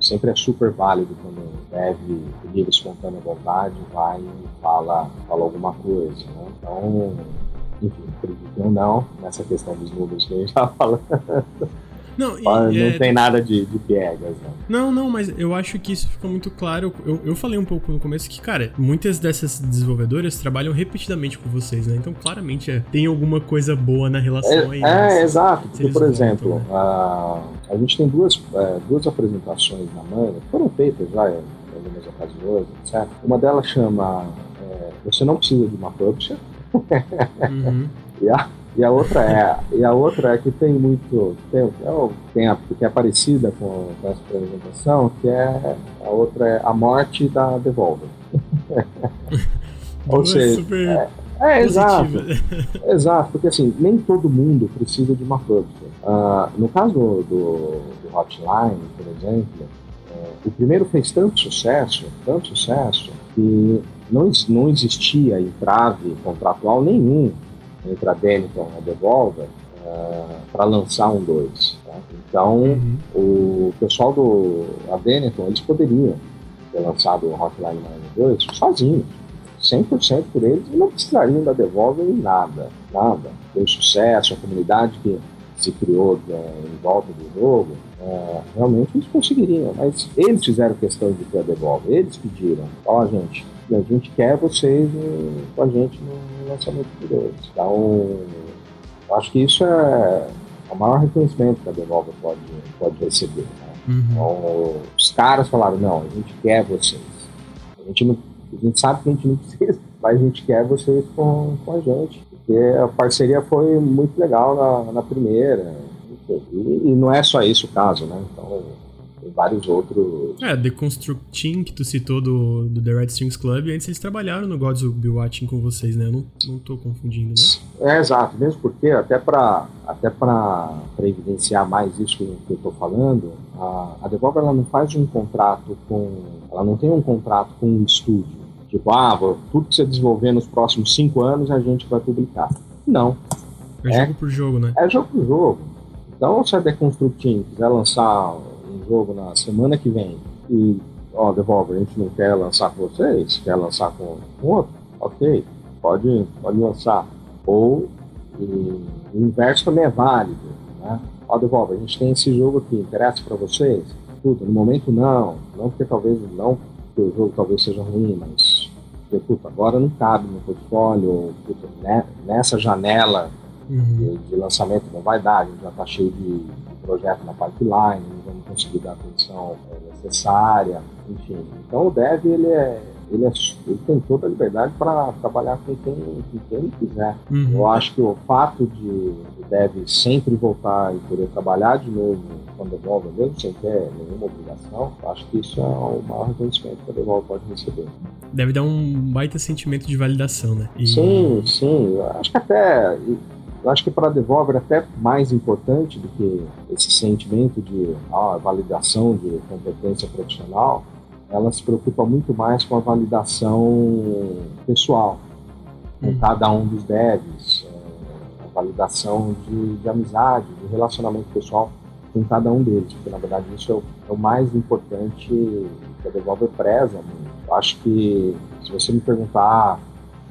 sempre é super válido quando o dev, por livre espontânea vontade, vai e fala, fala alguma coisa. Né? Então, enfim, acredito ou não, nessa questão dos números que a gente já falando. Não, e, não é, tem nada de, de piegas, né? Não, não, mas eu acho que isso ficou muito claro. Eu, eu falei um pouco no começo que, cara, muitas dessas desenvolvedoras trabalham repetidamente com vocês, né? Então, claramente, é, tem alguma coisa boa na relação é, aí. É, né? exato. Porque, por exemplo, né? a, a gente tem duas, é, duas apresentações na manga, foram feitas já em algumas ocasiões, etc. Uma delas chama é, Você não precisa de uma publisher. Uhum. e a e a outra é, e a outra é que tem muito, tem, é tem a, que é parecida com, essa apresentação, que é a outra é a morte da Devolver. Ou seja, é, é exato, exato, porque assim nem todo mundo precisa de uma publisher. Uh, no caso do, do, Hotline, por exemplo, uh, o primeiro fez tanto sucesso, tanto sucesso que não, não existia entrave contratual nenhum entre a Denton e a Devolver uh, eh, para lançar um 2. Tá? Então, uhum. o pessoal do a eles poderiam ter lançado o Hotline Miami 2 sozinhos, 100% por eles, e não precisariam da Devolver em nada, nada. Foi sucesso, a comunidade que se criou né, em volta do jogo, é, realmente eles conseguiriam, mas eles fizeram questão de ter a Devolver, eles pediram, ó oh, gente, a gente quer vocês com a gente no lançamento do 2. Então, eu acho que isso é o maior reconhecimento que a Devolver pode, pode receber. Né? Uhum. Então, os caras falaram, não, a gente quer vocês. A gente, não, a gente sabe que a gente não precisa, mas a gente quer vocês com, com a gente. Porque a parceria foi muito legal na, na primeira. E, e não é só isso o caso, né? Então, vários outros. É, The Constructing, que tu citou do, do The Red Strings Club, antes eles trabalharam no Gods Will Be Watching com vocês, né? Eu não, não tô confundindo, né? É, exato, mesmo porque, até para até pra, pra evidenciar mais isso que, eu tô falando, a, a Devolver ela não faz um contrato com. Ela não tem um contrato com um estúdio. Tipo, ah, tudo que você desenvolver nos próximos cinco anos a gente vai publicar. Não. É, é jogo por jogo, né? É jogo por jogo. Então, se a The Constructing quiser lançar um jogo na semana que vem e, ó, Devolver, a gente não quer lançar com vocês, quer lançar com, com outro, ok, pode, pode lançar. Ou e, o inverso também é válido, né? Ó, Devolver, a gente tem esse jogo aqui, interessa para vocês? Puta, no momento não, não porque talvez não porque o jogo talvez seja ruim, mas porque, puta, agora não cabe no portfólio, ou, puta, né, nessa janela uhum. de, de, lançamento não vai dar, a gente já está cheio de, de projeto na pipeline, conseguir dar a atenção é, necessária, enfim. Então o dev ele é ele, é, ele tem toda a liberdade para trabalhar com quem, com quem ele quiser. Uhum. Eu acho que o fato de o dev sempre voltar e querer trabalhar de novo com a Devolver, mesmo sem ter nenhuma obrigação, acho que isso é o maior reconhecimento que a Devolver pode receber. Deve dar um baita sentimento de validação, né? E... Sim, sim. Eu acho que até eu acho que para a Devolver até mais importante do que esse sentimento de ah, validação de competência profissional, ela se preocupa muito mais com a validação pessoal, com uhum. cada um dos devs, é, a validação de, de, amizade, de relacionamento pessoal com cada um deles, porque na verdade isso é o, é o mais importante que a Devolver preza. Eu acho que se você me perguntar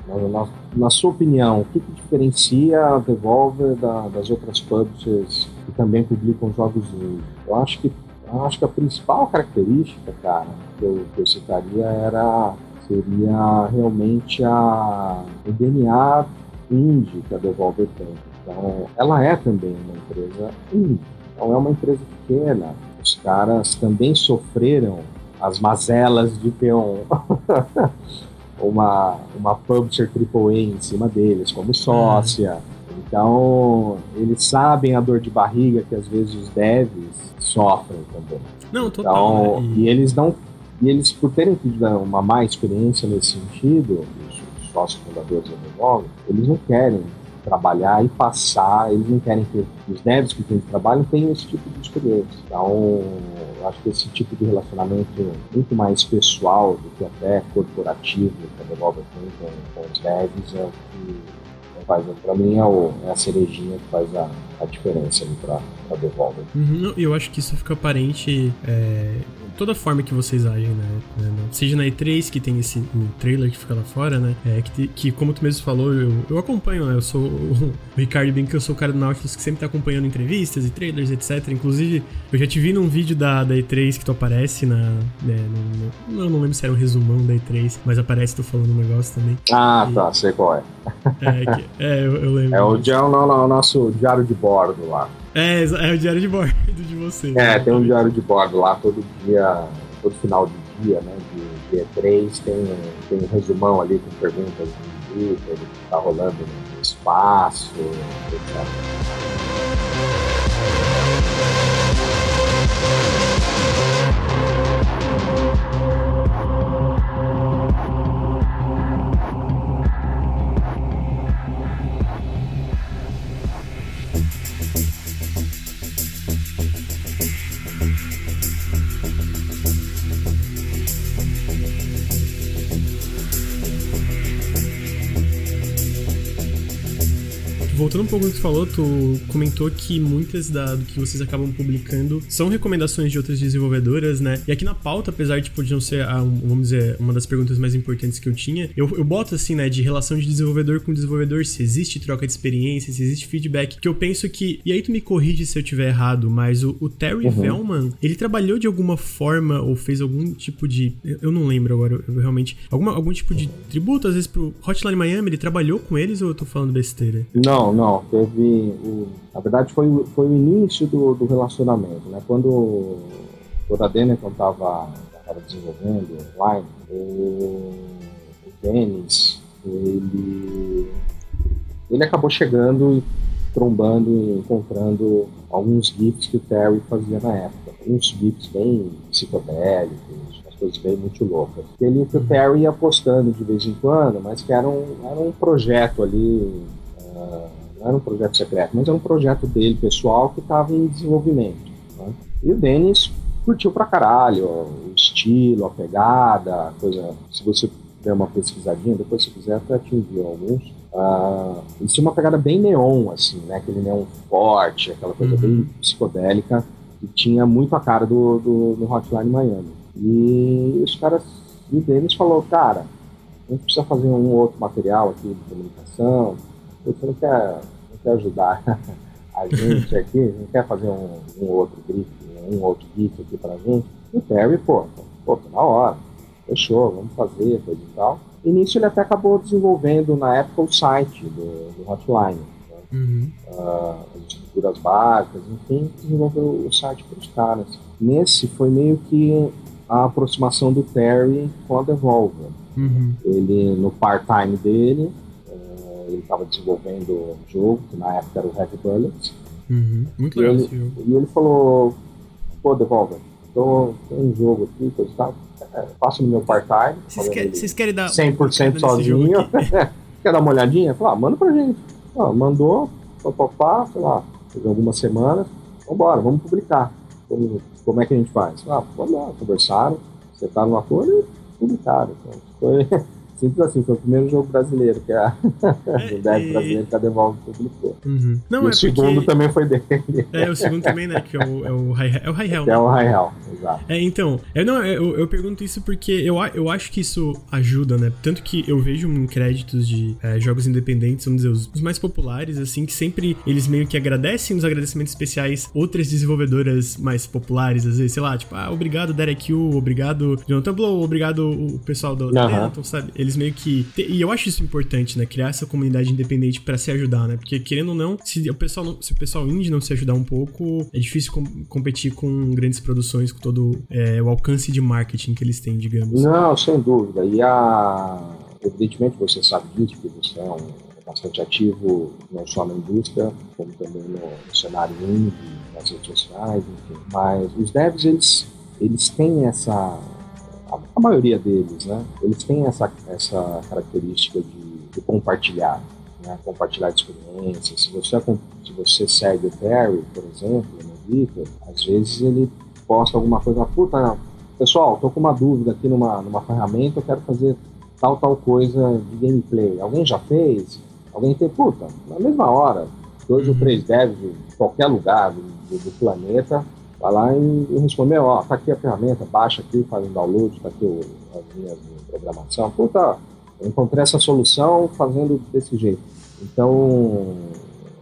na, na, sua opinião, o que, que diferencia a Devolver da, das outras publishers que também publicam jogos indie? Eu acho que eu acho que a principal característica, cara, que eu, que eu citaria era seria realmente a, o DNA indie que a Devolver tem. Então, ela é também uma empresa indie. Então, é uma empresa pequena. Os caras também sofreram as mazelas de ter um uma, uma publisher AAA em cima deles, como sócia. Então, eles sabem a dor de barriga que às vezes os devs sofrem também. Não, total. Então, né? e... eles não. E eles, por terem tido uma má experiência nesse sentido, os, os sócios fundadores da Devolve, eles não querem trabalhar e passar, eles não querem que os devs que têm trabalho tenham esse tipo de experiência. Então, eu acho que esse tipo de relacionamento muito mais pessoal do que até corporativo que a Devolver tem com, com os devs é o que faz, pra mim é, o, é a cerejinha que faz a, a diferença pra, pra Devolver. Uhum, eu acho que isso fica aparente é, toda forma que vocês agem, né? né seja na E3, que tem esse o trailer que fica lá fora, né? É, que, que como tu mesmo falou, eu, eu acompanho, né? Eu sou o, Ricardo bem que eu sou o cara do Nautilus que sempre tá acompanhando entrevistas e trailers, etc. Inclusive, eu já te vi num vídeo da, da E3 que tu aparece na. Né, no, no, eu não lembro se era um resumão da E3, mas aparece tu falando um negócio também. Ah, e, tá, sei qual é. É, que, é eu, eu, lembro. É o, não, não, o nosso diário de bordo lá. É, é o diário de bordo de vocês. É, tem um diário de bordo lá todo dia, todo final de dia, né? De dia 3 tem, tem um resumão ali com perguntas do que tá rolando no espaço, etc. voltando um pouco do que tu falou, tu comentou que muitas da, do que vocês acabam publicando são recomendações de outras desenvolvedoras, né? E aqui na pauta, apesar tipo, de não ser, a, vamos dizer, uma das perguntas mais importantes que eu tinha, eu, eu boto assim, né, de relação de desenvolvedor com desenvolvedor, se existe troca de experiência, se existe feedback, que eu penso que, e aí tu me corrige se eu tiver errado, mas o, o Terry uhum. Velman, ele trabalhou de alguma forma ou fez algum tipo de, eu não lembro agora, eu, realmente, alguma, algum tipo de tributo, às vezes pro Hotline Miami, ele trabalhou com eles ou eu tô falando besteira? Não, não não, teve. O, na verdade, foi, foi o início do, do relacionamento, né? Quando, quando a Denison estava desenvolvendo online, o, o Dennis, ele, ele acabou chegando e trombando e encontrando alguns GIFs que o Terry fazia na época. Uns GIFs bem psicodélicos, coisas bem muito loucas. Ele que o Terry ia postando de vez em quando, mas que era um, era um projeto ali. Uh, não era um projeto secreto, mas era um projeto dele pessoal que estava em desenvolvimento. Né? E o Denis curtiu pra caralho o estilo, a pegada, a coisa. Se você der uma pesquisadinha, depois se quiser até te envio alguns. Uh, eles tinham uma pegada bem neon, assim, né? Aquele neon forte, aquela coisa uhum. bem psicodélica, e tinha muito a cara do, do, do Hotline Miami. E os caras, e o Denis falou, cara, a gente precisa fazer um outro material aqui de comunicação, você não quer, não quer ajudar a gente aqui, não quer fazer um, um outro grifo, um outro GIF aqui pra gente? E o Terry, pô, pô, tá na hora, fechou, vamos fazer, coisa e tal. E nisso ele até acabou desenvolvendo, na época, o site do, do Hotline. Né? Uhum. Uh, as estruturas básicas, enfim, desenvolveu o site para os caras. Nesse foi meio que a aproximação do Terry com a Devolver. Uhum. Ele, no part-time dele, ele estava desenvolvendo um jogo, que na época era o Happy Bullets. Uhum. Muito legal esse jogo. E ele falou, pô, Devolver, tô, tem um jogo aqui, coisa e tal, é, faço no meu part-time. Vocês, quer, querem dar 100% sozinho. quer dar uma olhadinha? Falei, ah, manda pra gente. Ah, mandou, papapá, sei lá, fez algumas semanas, vambora, vamos publicar. Como, como é que a gente faz? Ah, vamos lá, conversaram, acertaram um acordo e publicaram. Então, foi Simples assim, foi o primeiro jogo brasileiro que a é, o dev brasileiro que a Devolve publicou. Uhum. Não, e é o segundo porque... também foi dele. É, o segundo também, né? Que é o, é o High, é o High Hell, né? É o High Hell, exato. É, então, eu, não, eu, eu pergunto isso porque eu, eu acho que isso ajuda, né? Tanto que eu vejo em créditos de é, jogos independentes, vamos dizer, os, os, mais populares, assim, que sempre eles meio que agradecem os agradecimentos especiais outras desenvolvedoras mais populares, às vezes, sei lá, tipo, ah, obrigado Derek Yu, obrigado Jonathan Blow, obrigado o pessoal do uhum. sabe? Eles eles meio que. E eu acho isso importante, né? Criar essa comunidade independente para se ajudar, né? Porque querendo ou não, se o pessoal, não, se o pessoal indie não se ajudar um pouco, é difícil com, competir com grandes produções, com todo é, o alcance de marketing que eles têm, digamos. Não, sem dúvida. E a. Evidentemente você sabe disso, porque você é um bastante ativo não só na indústria, como também no, no cenário indie, nas redes sociais, enfim. Mas os devs, eles, eles têm essa a, maioria deles, né? Eles têm essa, essa característica de, de compartilhar, né? Compartilhar experiências. Se você, se você segue o Terry, por exemplo, no Twitter, às vezes ele posta alguma coisa, puta, pessoal, tô com uma dúvida aqui numa, numa ferramenta, eu quero fazer tal, tal coisa de gameplay. Alguém já fez? Alguém tem, puta, na mesma hora, dois ou uhum. três devs de qualquer lugar do, do, planeta, vai lá e, e responder, ó, tá aqui a ferramenta, baixa aqui, faz um download, tá aqui o, as linhas de programação. Puta, eu encontrei essa solução fazendo desse jeito. Então,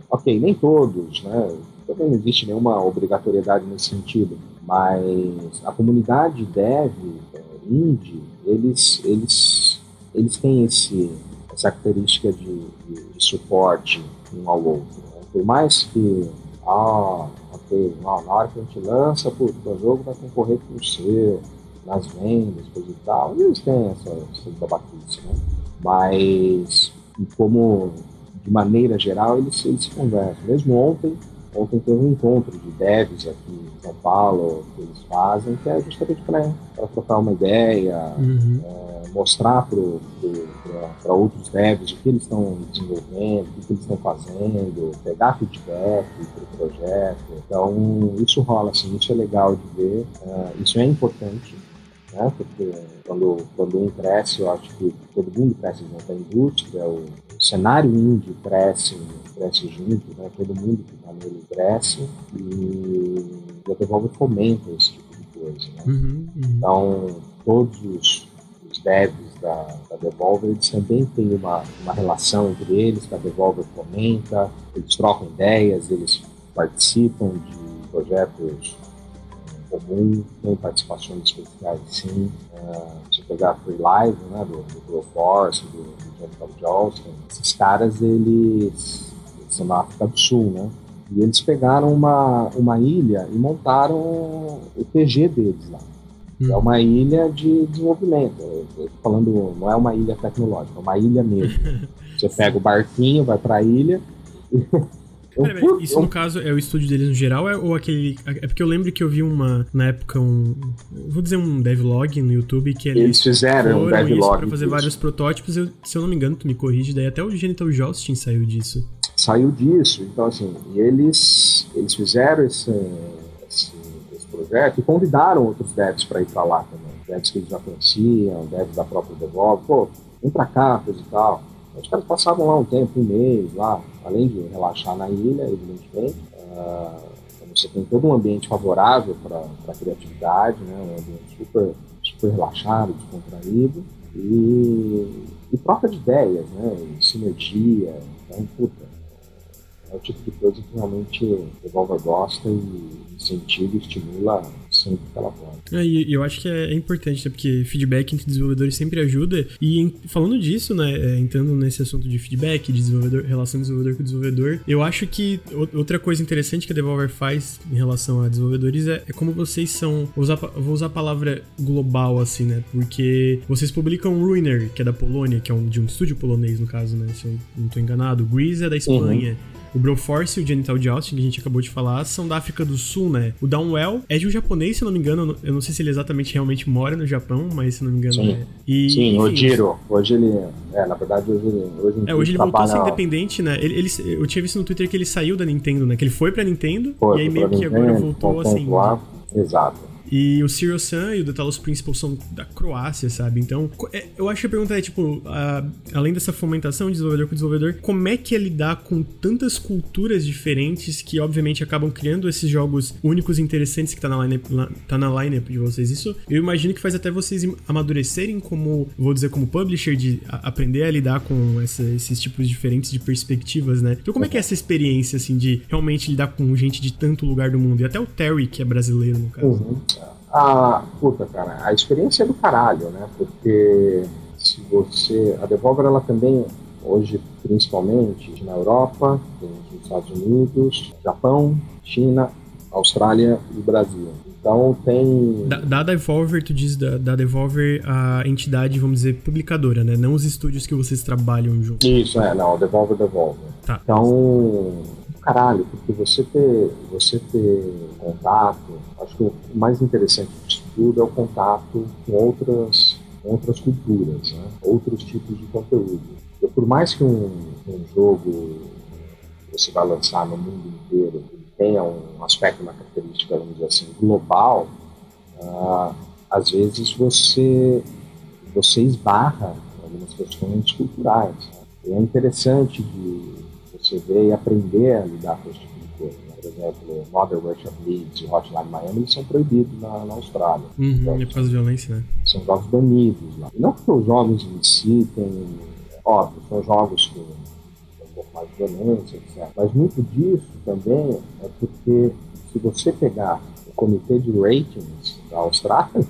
ok, nem todos, né? Também não existe nenhuma obrigatoriedade nesse sentido, mas a comunidade dev, é, indie, eles, eles, eles têm esse, essa característica de, de, de suporte um ao outro. Né? Por mais que, ah, ok, na hora que a gente lança, o jogo vai concorrer com o seu, nas vendas, coisa e tal, eles têm essa, essa babaquice, né? Mas, como de maneira geral, eles, eles se conversam. Mesmo ontem, ontem teve um encontro de devs aqui em São Paulo, que eles fazem, que é justamente para trocar uma ideia, uhum. é, mostrar para outros devs o que eles estão desenvolvendo, o que eles estão fazendo, pegar feedback para o projeto. Então, isso rola, assim, isso é legal de ver, é, isso é importante né? Porque quando, quando um cresce, eu acho que todo mundo cresce junto à indústria, o cenário indie cresce, cresce junto, né? Todo mundo que está nele cresce e a Devolver fomenta esse tipo de coisa, né? Uhum, uhum. Então, todos os, os devs da, da Devolver, eles também têm uma, uma relação entre eles, que a Devolver fomenta, eles trocam ideias, eles participam de projetos comum, tem participações especiais sim. Uh, se pegar a Free Live, né, do, do Force, do, do Jonathan Johnston, esses caras, eles, eles são da África do Sul, né? E eles pegaram uma, uma ilha e montaram o TG deles lá. Hum. É uma ilha de desenvolvimento. Falando, não é uma ilha tecnológica, é uma ilha mesmo. Você pega o barquinho, vai para a ilha Pera, pera, isso no caso é o estúdio deles no geral é, ou aquele. É porque eu lembro que eu vi uma, na época, um. Vou dizer um devlog no YouTube que eles, eles fizeram um devlog. Pra fazer vários protótipos, eu, se eu não me engano, tu me corrige, daí até o Genital Justin saiu disso. Saiu disso, então assim, eles, eles fizeram esse, esse, esse projeto e convidaram outros devs para ir para lá também. Devs que eles já conheciam, devs da própria Devolve, pô, vem pra cá, coisa e tal. Os caras passavam lá um tempo, um mês lá, além de relaxar na ilha, evidentemente. Uh, você tem todo um ambiente favorável para a criatividade, né? um ambiente super, super relaxado, descontraído. E, e troca de ideias, né? E sinergia. Então, puta, é o tipo de coisa que realmente o Devolver gosta e incentiva e estimula sempre que ela pode. É, e eu acho que é, é importante, né? porque feedback entre desenvolvedores sempre ajuda. E em, falando disso, né, é, entrando nesse assunto de feedback, de desenvolvedor, relação desenvolvedor com desenvolvedor, eu acho que outra coisa interessante que a Devolver faz em relação a desenvolvedores é, é como vocês são. Vou usar, vou usar a palavra global, assim, né? Porque vocês publicam Ruiner, que é da Polônia, que é um, de um estúdio polonês, no caso, né? Se eu não estou enganado. Grease é da Espanha. Uhum. O Broforce e o Genital Jousting, que a gente acabou de falar, são da África do Sul, né? O Downwell é de um japonês, se eu não me engano. Eu não sei se ele exatamente realmente mora no Japão, mas se não me engano Sim, é. E, Sim enfim, o Jiro. Hoje ele. É, na verdade, hoje ele. Hoje, é, hoje ele voltou a ser independente, né? Ele, ele, eu tinha visto no Twitter que ele saiu da Nintendo, né? Que ele foi pra Nintendo foi, e aí meio que agora voltou assim. Exato. E o Serial Sun e o The Talos Principal são da Croácia, sabe? Então, é, eu acho que a pergunta é, tipo, a, além dessa fomentação de desenvolvedor com desenvolvedor, como é que é lidar com tantas culturas diferentes que, obviamente, acabam criando esses jogos únicos e interessantes que tá na lineup, tá na lineup de vocês? Isso eu imagino que faz até vocês amadurecerem como, vou dizer, como publisher, de a, aprender a lidar com essa, esses tipos diferentes de perspectivas, né? Então, como é que é essa experiência, assim, de realmente lidar com gente de tanto lugar do mundo? E até o Terry, que é brasileiro, no caso. Uhum. A, puta, cara, a experiência é do caralho, né? Porque se você. A Devolver, ela também, hoje, principalmente na Europa, nos Estados Unidos, Japão, China, Austrália e Brasil. Então tem. Da, da Devolver, tu diz da, da Devolver a entidade, vamos dizer, publicadora, né? Não os estúdios que vocês trabalham junto. Isso, é, não, Devolver Devolver. Tá. Então, caralho, porque você ter, você ter contato, acho que o mais interessante disso tudo é o contato com outras, com outras culturas, né? outros tipos de conteúdo. E por mais que um, um jogo você vai lançar no mundo inteiro tenha um aspecto, uma característica, vamos dizer assim, global, uh, às vezes você, você esbarra algumas questões culturais. Né? E é interessante de você ver e aprender a lidar com esse tipo de coisa. Né? Por exemplo, Modern Russia Blitz e Hotline Miami eles são proibidos na, na Austrália. Uhum, então, é por causa de violência, né? São jogos banidos lá. Não porque os jogos em si têm. Óbvio, são jogos que um pouco mais de violência, etc. Mas muito disso também é porque se você pegar o comitê de ratings da Austrália,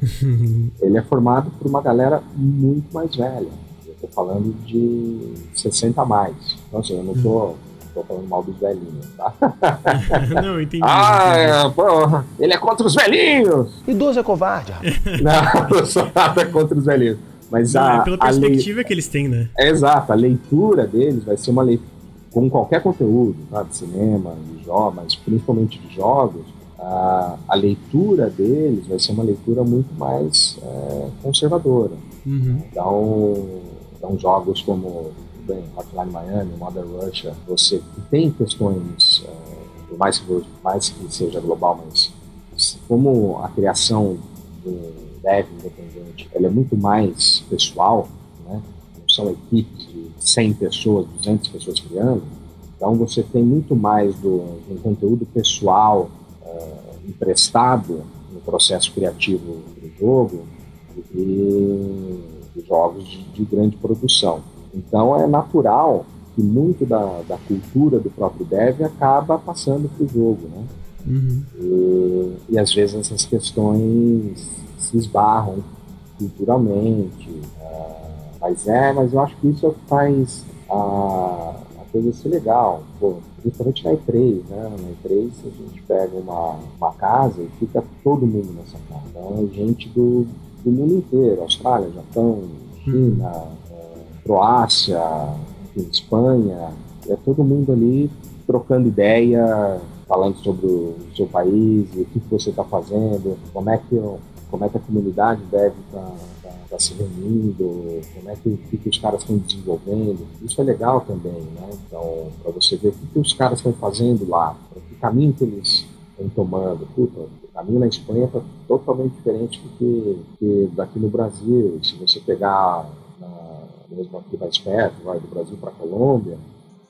ele é formado por uma galera muito mais velha. Estou falando de 60 a mais. Então, assim, eu não estou tô falando mal dos velhinhos, tá? não, entendi. Ah, é, porra, ele é contra os velhinhos! Idoso é covarde. não, eu sou nada contra os velhinhos. Mas não, a, é pela perspectiva le... que eles têm, né? É, exato, a leitura deles vai ser uma leitura, com qualquer conteúdo, tá? de cinema, de jogos, mas principalmente de jogos, a, a, leitura deles vai ser uma leitura muito mais é, conservadora. Uhum. Então, então, jogos como bem, Hotline Miami, Mother Russia, você tem questões, é, por mais que, mais que seja global, mas como a criação do dev independente ela é muito mais pessoal, né? não são equipes de 100 pessoas, 200 pessoas criando, então você tem muito mais do, do conteúdo pessoal uh, emprestado no processo criativo do jogo do que jogos de, de, grande produção. Então é natural que muito da, da cultura do próprio dev acaba passando para o jogo, né? Uhum. E, e às vezes essas questões se esbarram culturalmente. Uh, mas é, mas eu acho que isso faz a, a coisa ser legal. Pô, principalmente na E3, né? Na E3 a gente pega uma, uma casa e fica todo mundo nessa casa. Então é gente do, do mundo inteiro, Austrália, Japão, China, hum. é, Croácia, Espanha, é todo mundo ali trocando ideia, falando sobre o seu país, o que, você está fazendo, como é que como é que a comunidade deve estar tá, tá, tá se reunindo, como é que, que, que os caras estão desenvolvendo. Isso é legal também, né? Então, para você ver o que, que os caras estão fazendo lá, que caminho que eles estão tomando. Puta, caminho na Espanha está totalmente diferente do que, que, daqui no Brasil. Se você pegar na, mesmo aqui mais perto, vai do Brasil para a Colômbia,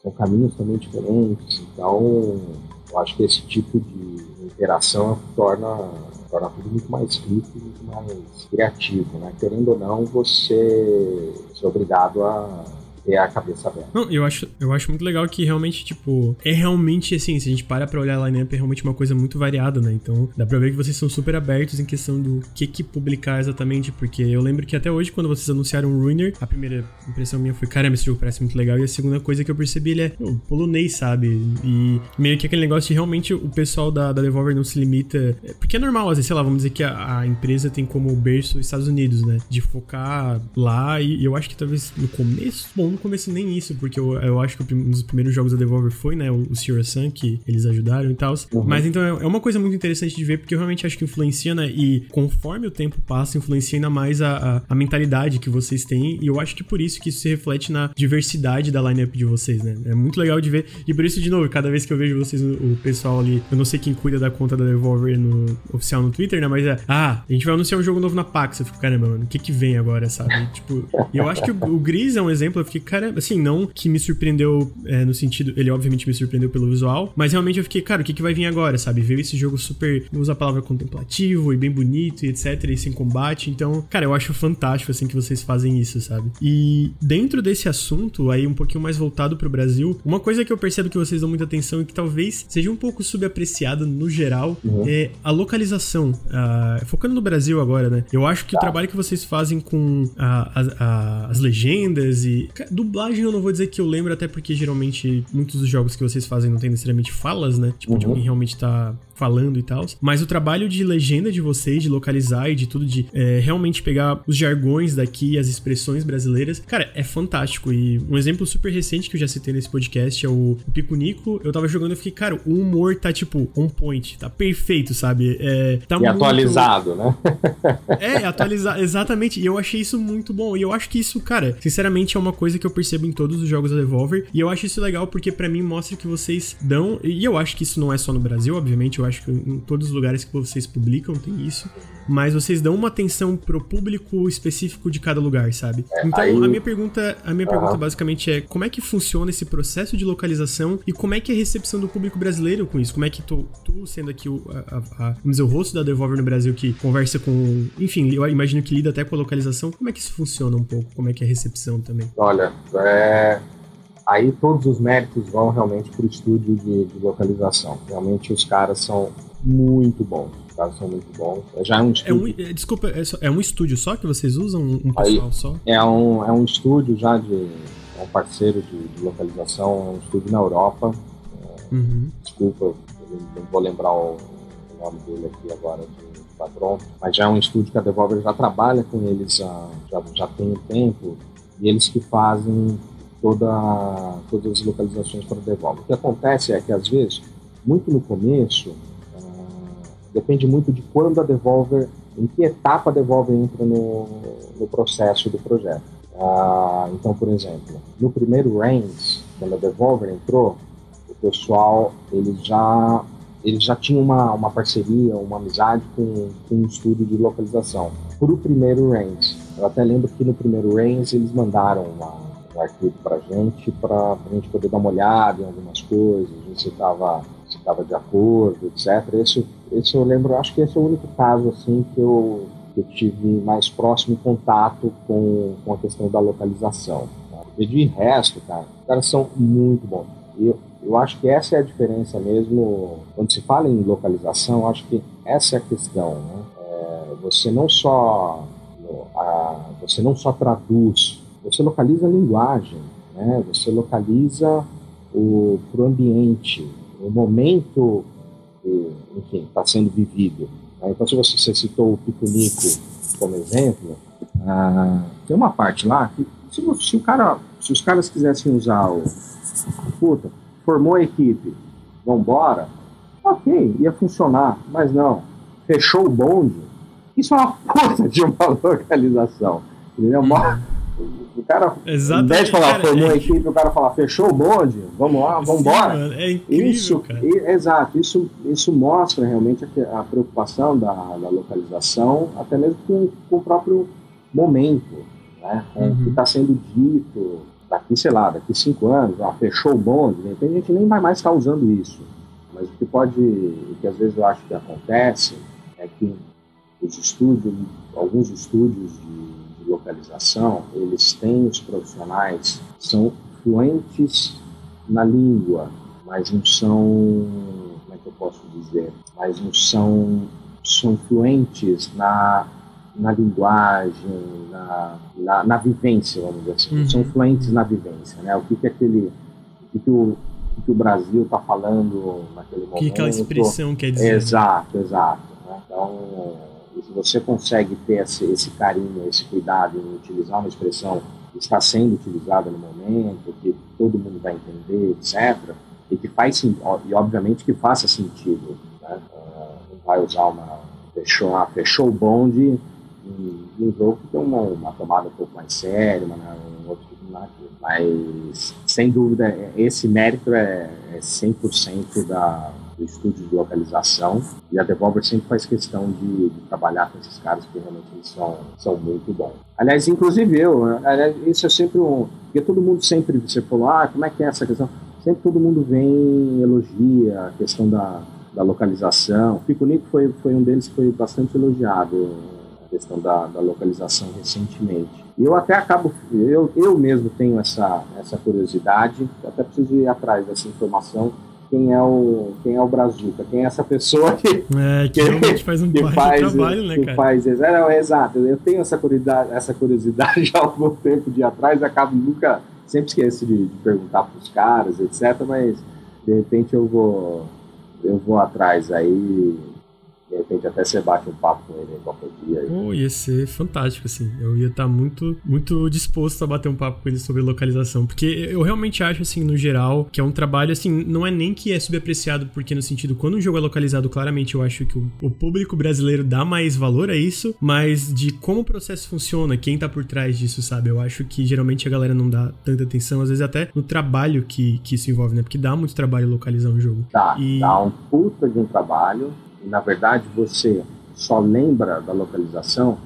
são caminhos também diferentes. Então, eu acho que esse tipo de interação torna torna tudo muito mais rico muito mais criativo, né? Querendo ou não, você é obrigado a ter a cabeça aberta. Não, eu acho, eu acho muito legal que realmente, tipo, é realmente assim, se a gente para pra olhar a lineup, é realmente uma coisa muito variada, né? Então, dá pra ver que vocês são super abertos em questão do que que publicar exatamente, porque eu lembro que até hoje, quando vocês anunciaram o Ruiner, a primeira impressão minha foi, caramba, esse jogo parece muito legal, e a segunda coisa que eu percebi, ele é oh, polonês, sabe? E meio que aquele negócio de realmente o pessoal da, da Devolver não se limita, é, porque é normal, vezes, sei lá, vamos dizer que a, a empresa tem como berço os Estados Unidos, né? De focar lá, e, e eu acho que talvez no começo, bom, no começo nem isso, porque eu, eu acho que um dos primeiros jogos da Devolver foi, né, o, Sierra Sun, que eles ajudaram e tal. Uhum. Mas então é, é, uma coisa muito interessante de ver, porque eu realmente acho que influencia, né, e conforme o tempo passa, influencia ainda mais a, a, a mentalidade que vocês têm, e eu acho que por isso que isso se reflete na diversidade da lineup de vocês, né. É muito legal de ver, e por isso, de novo, cada vez que eu vejo vocês, o pessoal ali, eu não sei quem cuida da conta da Devolver no, oficial no Twitter, né, mas é, ah, a gente vai anunciar um jogo novo na PAX, eu fico, caramba, mano, o que que vem agora, sabe? tipo, e eu acho que o, o Gris é um exemplo, eu fiquei, caramba, assim, não que me surpreendeu é, no sentido. Ele obviamente me surpreendeu pelo visual, mas realmente eu fiquei, cara, o que, que vai vir agora, sabe? Veio esse jogo super. usa a palavra contemplativo e bem bonito e etc. E sem combate. Então, cara, eu acho fantástico assim que vocês fazem isso, sabe? E dentro desse assunto, aí um pouquinho mais voltado pro Brasil, uma coisa que eu percebo que vocês dão muita atenção e que talvez seja um pouco subapreciada no geral uhum. é a localização. Uh, focando no Brasil agora, né? Eu acho que tá. o trabalho que vocês fazem com as legendas e. Dublagem eu não vou dizer que eu lembro, até porque geralmente muitos dos jogos que vocês fazem não tem necessariamente falas, né? Tipo, uhum. de alguém realmente tá falando e tal. Mas o trabalho de legenda de vocês, de localizar e de tudo, de é, realmente pegar os jargões daqui, as expressões brasileiras, cara, é fantástico. E um exemplo super recente que eu já citei nesse podcast é o, Pico Nico. Eu tava jogando e fiquei, cara, o humor tá tipo on point, tá perfeito, sabe? É, tá e muito... atualizado, né? é, atualizado, exatamente. E eu achei isso muito bom. E eu acho que isso, cara, sinceramente é uma coisa que eu percebo em todos os jogos da Devolver. E eu acho isso legal porque para mim mostra que vocês dão. E eu acho que isso não é só no Brasil, obviamente. Eu acho que em todos os lugares que vocês publicam tem isso. Mas vocês dão uma atenção pro público específico de cada lugar, sabe? É, então, aí- a minha pergunta, a minha Aham. pergunta basicamente é como é que funciona esse processo de localização e como é que é a recepção do público brasileiro com isso? Como é que tu, tu sendo aqui o, a- a- vamos dizer, o rosto da Devolver no Brasil que conversa com, enfim, eu imagino que lida até com a localização, como é que isso funciona um pouco? Como é que é a recepção também? Olha, é, aí todos os méritos vão realmente para o estúdio de, de localização. Realmente os caras são muito bons. Os caras são muito bons. Já é um É um, estúdio, é, desculpa, é, só- é um estúdio só que vocês usam? Um um Aí- pessoal só? é um, é um estúdio já de. É um parceiro de, de localização, é um estúdio na Europa. Uhum. Desculpa, eu não vou lembrar o, o nome dele aqui agora de, de padrão. Mas já é um estúdio que a Devolver já trabalha com eles há, já, já tem um tempo. E eles que fazem toda, todas as localizações para Devolver. O que acontece é que, às vezes, muito no começo, ah, depende muito de quando a Devolver, em que etapa a Devolver entra no, no processo do projeto. Ah, então, por exemplo, no primeiro Reigns, quando a Devolver entrou, o pessoal eles já eles já tinham uma, uma parceria, uma amizade com, com um estúdio de localização. Por o primeiro Reigns, eu até lembro que no primeiro Reigns eles mandaram uma, um arquivo para gente, para a gente poder dar uma olhada em algumas coisas, se estava se tava de acordo, etc. Esse, esse eu lembro, acho que esse é o único caso assim que eu, que eu tive mais próximo contato com, com a questão da localização. Tá? E de resto, cara, os caras são muito bons. Eu, eu acho que essa é a diferença mesmo, quando se fala em localização, acho que essa é a questão. Né? É, você não só você não só traduz, você localiza a linguagem, né? você localiza o pro ambiente, o momento que, enfim, está sendo vivido. né? Então, se você, você citou o Picunico como exemplo, ah, tem uma parte lá que se, se o cara, se os caras quisessem usar o puta, formou a equipe, vambora, ok, ia funcionar, mas não, fechou o bonde, isso é uma puta de uma localização, entendeu? O cara, Exatamente, em vez de falar cara, formou é- a equipe, o cara falar fechou o bonde, vamos lá, vambora. mano, é incrível, Isso, cara. e- exato, isso, isso mostra realmente a, a preocupação da, da localização, até mesmo com, com o próprio momento, né? com o que Uhum. está sendo dito daqui, sei lá, daqui cinco anos, ó, fechou o bonde, de repente a gente nem vai mais estar usando isso. Mas o que pode, o que às vezes eu acho que acontece é que os estúdios, alguns estúdios de localização, eles têm os profissionais, são fluentes na língua, mas não são, como é que eu posso dizer, mas não são, são fluentes na, na linguagem, na, na, na vivência, vamos dizer assim, Uhum. são fluentes na vivência, né? O que que aquele, o que que o, o que o Brasil está falando naquele O momento? que aquela expressão quer dizer? né? Exato, exato. né? Então, se você consegue ter esse, esse carinho, esse cuidado em utilizar uma expressão que está sendo utilizada no momento, que todo mundo vai entender, etc., e que faz e obviamente que faça sentido. Né? Não vai usar uma fechou, ah, fechou o bonde em um jogo que tem uma, uma tomada um pouco mais séria, uma, um outro tipo narrativa. Mas, sem dúvida, é- esse mérito é, é 100% da, do estúdio de localização. E a Devolver sempre faz questão de, de trabalhar com esses caras, porque realmente eles são, são muito bons. Aliás, inclusive eu, aliás, isso é sempre um. Porque todo mundo sempre, você falou, ah, como é que é essa questão? Sempre todo mundo vem, elogia a questão da, da localização. Pico Nico foi, foi um deles que foi bastante elogiado, a questão da, da localização recentemente. Eu até acabo, eu, eu mesmo tenho essa, essa curiosidade, até preciso ir atrás dessa informação, quem é o, quem é o Brazuca, quem é essa pessoa que, É, que realmente faz um que faz, trabalho, né, que cara? faz é, não, exato, eu tenho essa curiosidade, essa curiosidade há algum tempo de atrás, acabo nunca, sempre esqueço de, de perguntar para os caras, etc, mas de repente eu vou eu vou atrás aí De repente até você bate um papo com ele qualquer dia. Oh, ia ser fantástico, assim. Eu ia estar tá muito, muito disposto a bater um papo com ele sobre localização. Porque eu realmente acho, assim, no geral, que é um trabalho, assim, não é nem que é subapreciado, porque no sentido, quando um jogo é localizado, claramente eu acho que o, o público brasileiro dá mais valor a isso, mas de como o processo funciona, quem tá por trás disso, sabe? Eu acho que geralmente a galera não dá tanta atenção, às vezes até no trabalho que, que isso envolve, né? Porque dá muito trabalho localizar um jogo. Dá, e... dá um puta de um trabalho e na verdade você só lembra da localização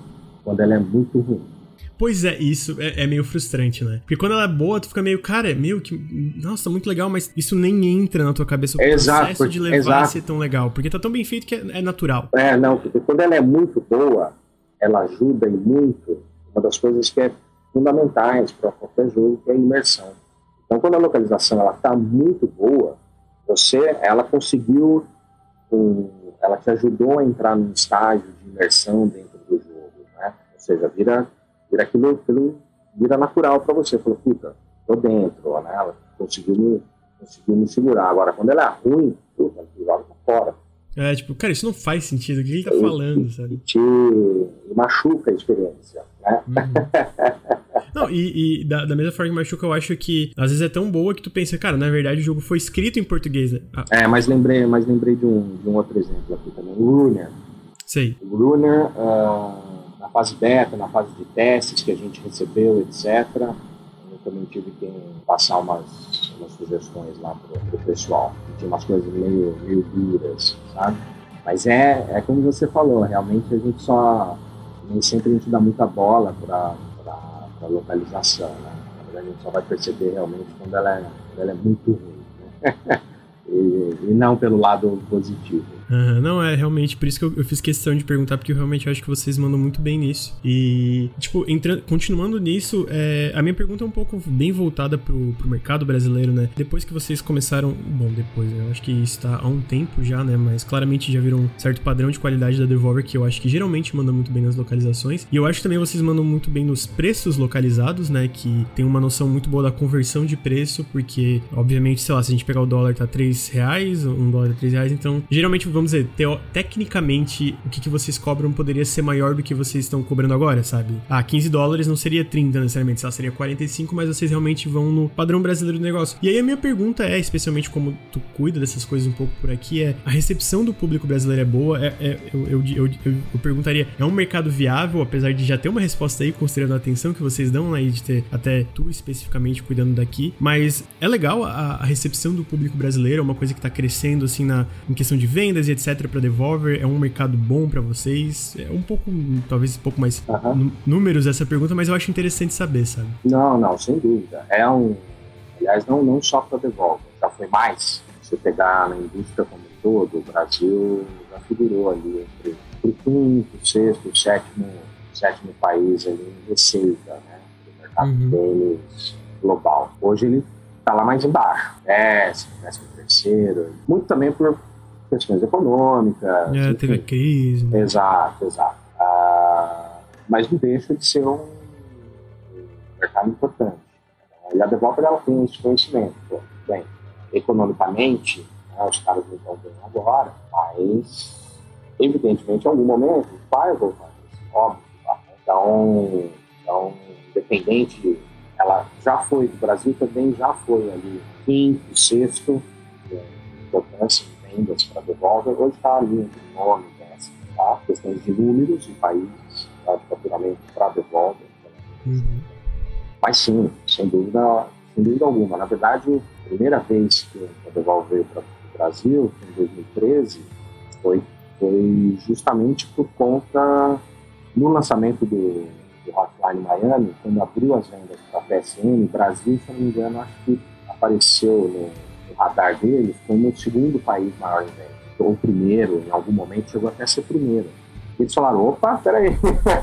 quando ela é muito ruim. Pois é, isso é, é, meio frustrante, né? Porque quando ela é boa, tu fica meio, cara, é meio que. Nossa, muito legal, mas isso nem entra na tua cabeça o exato, processo de levar exato. a ser tão legal. Porque tá tão bem feito que é, é natural. É, não, porque quando ela é muito boa, ela ajuda em muito. Uma das coisas que é fundamentais para qualquer jogo, que é a imersão. Então, quando a localização ela tá muito boa, você, ela conseguiu um, ela te ajudou a entrar num estágio de imersão dentro do jogo, né? Ou seja, vira, vira aquilo, aquilo vira natural para você. Falou, puta, tô dentro, né? Ela conseguiu me, conseguiu me segurar. Agora, quando ela é ruim, puta, ela joga pra fora. É, tipo, cara, isso não faz sentido. O que ele tá falando, sabe? Te machuca a experiência, né? Uhum. Não, e, e da, da, mesma forma que machuca, eu acho que às vezes é tão boa que tu pensa, cara, na verdade o jogo foi escrito em português, né? Ah. É, mas lembrei, mas lembrei de um, de um outro exemplo aqui também. O Runner. Sei. O Runner, uh, na fase beta, na fase de testes que a gente recebeu, etc. Eu também tive que passar umas, umas sugestões lá pro, pro pessoal. Tinha umas coisas meio, meio duras, sabe? Mas é, é como você falou, realmente a gente só. Nem sempre a gente dá muita bola para a localização. Né? Na verdade, a gente só vai perceber realmente quando ela é, quando ela é muito ruim. Né? e, e não pelo lado positivo. Uhum, não, é realmente por isso que eu, eu, fiz questão de perguntar, porque eu realmente acho que vocês mandam muito bem nisso. E, tipo, entrando, continuando nisso, é, a minha pergunta é um pouco bem voltada pro, pro mercado brasileiro, né? Depois que vocês começaram. Bom, depois, né? Eu acho que isso tá há um tempo já, né? Mas claramente já viram um certo padrão de qualidade da Devolver, que eu acho que geralmente manda muito bem nas localizações. E eu acho que também vocês mandam muito bem nos preços localizados, né? Que tem uma noção muito boa da conversão de preço, porque, obviamente, sei lá, se a gente pegar o dólar tá 3 reais, um dólar tá 3 reais, então geralmente vamos dizer, teo, tecnicamente, o que, que vocês cobram poderia ser maior do que vocês estão cobrando agora, sabe? Ah, 15 dólares não seria 30 necessariamente, só seria 45, mas vocês realmente vão no padrão brasileiro do negócio. E aí a minha pergunta é, especialmente como tu cuida dessas coisas um pouco por aqui, é a recepção do público brasileiro é boa? É, é eu, eu, eu, eu, perguntaria, é um mercado viável, apesar de já ter uma resposta aí, considerando a atenção que vocês dão aí, de ter até tu especificamente cuidando daqui, mas é legal a, a recepção do público brasileiro, é uma coisa que tá crescendo assim na, em questão de vendas e etc para Devolver? É um mercado bom para vocês? É um pouco, talvez um pouco mais uhum. números essa pergunta, mas eu acho interessante saber, sabe? Não, não, sem dúvida. É um, aliás, não, não só para Devolver, já foi mais. Se pegar na indústria como um todo, o Brasil já figurou ali entre o quinto, sexto, sétimo, sétimo país ali em receita, né? Do mercado uhum. deles global. Hoje ele está lá mais embaixo, décimo, décimo terceiro, muito também por questões econômicas. É, teve a crise. Né? Exato, exato. Ah, mas não deixa de ser um mercado importante. E a Devolver ela tem esse conhecimento. Bem, economicamente, né, os caras não estão bem agora, mas evidentemente em algum momento vai voltar óbvio. Tá? Então, então, independente, ela já foi do Brasil também já foi ali quinto, sexto, importância vendas para Devolver, hoje está ali entre 9 e 10, tá? Questões de números de países, tá? de faturamento para Devolver. Uhum. Mas sim, sem dúvida, sem dúvida alguma. Na verdade, a primeira vez que a Devolver veio para o Brasil, em 2013, foi, foi justamente por conta no lançamento do, do Hotline Miami, quando abriu as vendas para a PSN, Brasil, se não me engano, acho que apareceu no radar deles como o segundo país maior em vendas, ou o primeiro, em algum momento chegou até a ser primeiro. Eles falaram, opa, peraí.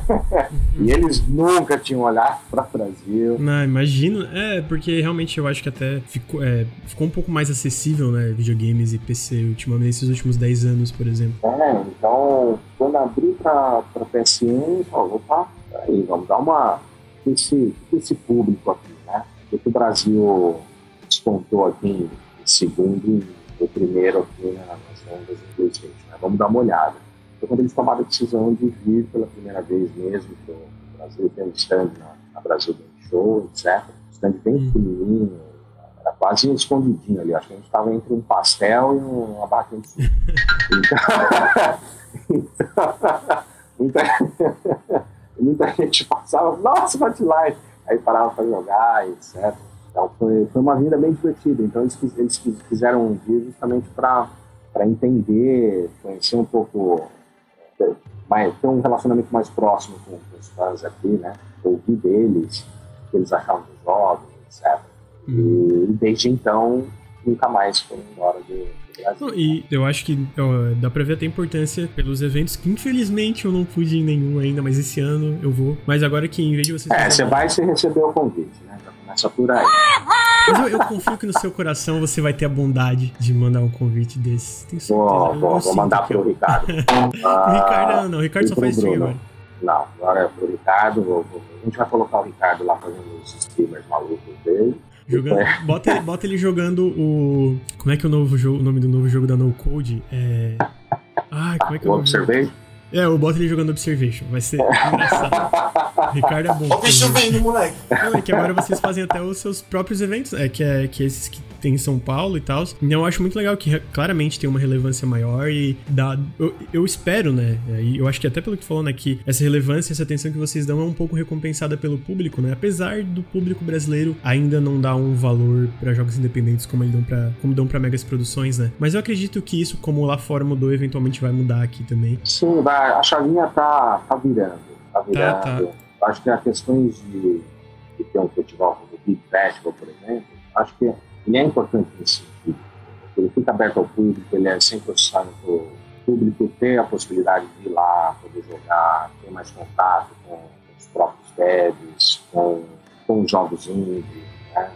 e eles nunca tinham olhado para o Brasil. Não, imagino. É, porque realmente eu acho que até ficou, é, ficou um pouco mais acessível, né? Videogames e PC ultimamente, nesses últimos 10 anos, por exemplo. É, então, quando abri para PSN, falou, opa, peraí, vamos dar uma. Esse, esse público aqui, né? Porque o Brasil despontou aqui segundo o primeiro aqui nas ondas PlayStation. Né? Vamos dar uma olhada. foi quando eles tomaram a decisão de vir pela primeira vez mesmo para o Brasil, tem um stand na, na Brasil Game Show, etc. Um stand bem hum. pequenininho, era quase um escondidinho ali, acho que a gente estava entre um pastel e uma barra de então, muita, muita gente passava, nossa, Hotline! Aí parava para jogar, etc. Então foi, foi uma vida bem divertida. Então eles, eles fizeram vir justamente para entender, conhecer um pouco, mais, ter um relacionamento mais próximo com, com os fãs aqui, né? Ouvir deles, o que eles achavam dos jogos, etc. Uhum. E desde então, nunca mais foram embora de, e eu acho que ó, dá pra ver até a importância pelos eventos que infelizmente eu não pude em nenhum ainda, mas esse ano eu vou. Mas agora que em vez de você. É, você vai se receber o convite, né? Começa por aí. Mas eu, eu, confio que no seu coração você vai ter a bondade de mandar um convite desse. Tenho certeza. Vou, vou, vou mandar pro eu... Ricardo. o Ricardo não, o Ricardo só faz stream agora. Não, agora é pro Ricardo. Vou, a gente vai colocar o Ricardo lá fazendo os streamers malucos dele. Jogando, é. bota, ele, bota ele jogando o. Como é que é o, novo jogo, o nome do novo jogo da No Code? É. Ai, como é que é o nome? Observation? É, eu boto ele jogando Observation. Vai ser engraçado. Ricardo é bom. Ó o bicho vendo, moleque. Não, é que agora vocês fazem até os seus próprios eventos, é que, é, que esses que tem em São Paulo e tal. Então eu acho muito legal que claramente tem uma relevância maior e dá. Eu, eu espero, né? E eu acho que até pelo que falou, né? Que essa relevância, essa atenção que vocês dão é um pouco recompensada pelo público, né? Apesar do público brasileiro ainda não dar um valor para jogos independentes como eles dão para como dão para megas produções, né? Mas eu acredito que isso, como lá fora mudou, eventualmente vai mudar aqui também. Sim, vai, a chavinha tá, tá virando. Tá virando. Tá, tá. Acho que as questões de, de ter um festival como o Big Festival, por exemplo, acho que ele é importante nesse sentido. Ele fica aberto ao público, ele é 100% para o público ter a possibilidade de ir lá, poder jogar, ter mais contato com, os próprios devs, com, com os jogos indie. Né?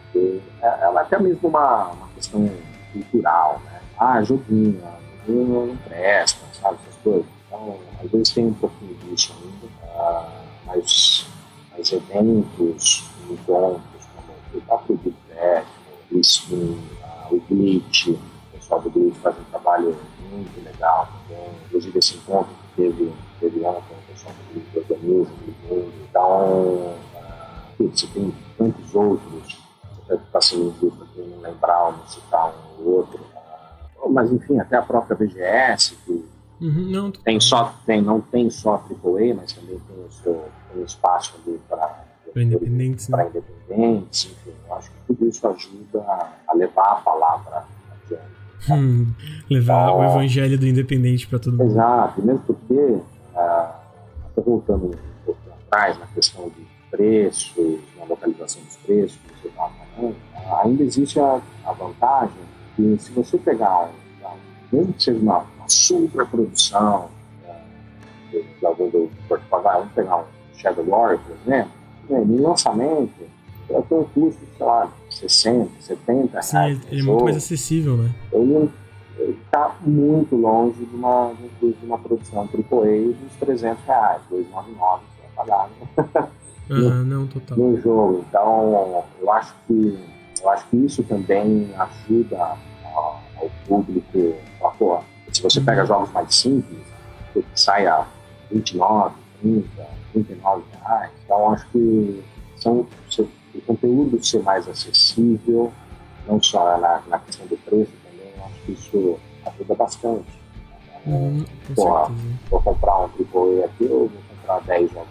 É, ela é até mesmo uma, uma questão cultural. Né? Ah, joguinho, joguinho não presta, sabe, essas coisas. Então, às vezes tem um pouquinho disso ainda, uh, mas, mas eventos, encontros, como o próprio Big Bad, isso, uh, o Glitch, o pessoal do Glitch faz um trabalho muito legal também. Inclusive esse encontro que teve, teve ontem, o pessoal do Glitch organiza. Então, uh, você tem tantos outros, você está sendo injusto aqui não lembrar um, citar um ou outro. Uh, mas enfim, até a própria BGS, que Uhum, não, tem só, tem, não tem só AAA, mas também tem o seu tem espaço ali para independentes, né? independentes, enfim, eu acho que tudo isso ajuda a levar a palavra adiante. Hum, levar então, o evangelho do independente para todo mundo. Exato, mesmo porque, uh, voltando um pouco atrás na questão de preços, na localização dos preços, você estava falando, uh, ainda existe a, a, vantagem que se você pegar, um, mesmo que seja uma, uma super produção de, de algum do Portugal, vamos pegar um Shadow Warrior, por exemplo, né, no lançamento, ela tem um custo, sei lá, 60, 70 Sim, reais. Sim, ele é muito mais acessível, né? Ele está muito longe de uma, de um de uma produção AAA dos 300 reais, 299 você vai pagar né? ah, não, total. no jogo. Então, eu acho que eu acho que isso também ajuda ao público. A, se você pega uhum. jogos mais simples, que sai a 29, 30, 39 reais, então acho que são, o conteúdo ser mais acessível, não só na, na questão do preço também, acho que isso ajuda bastante. Hum, Porra, vou comprar um AAA aqui ou vou comprar 10 jogos.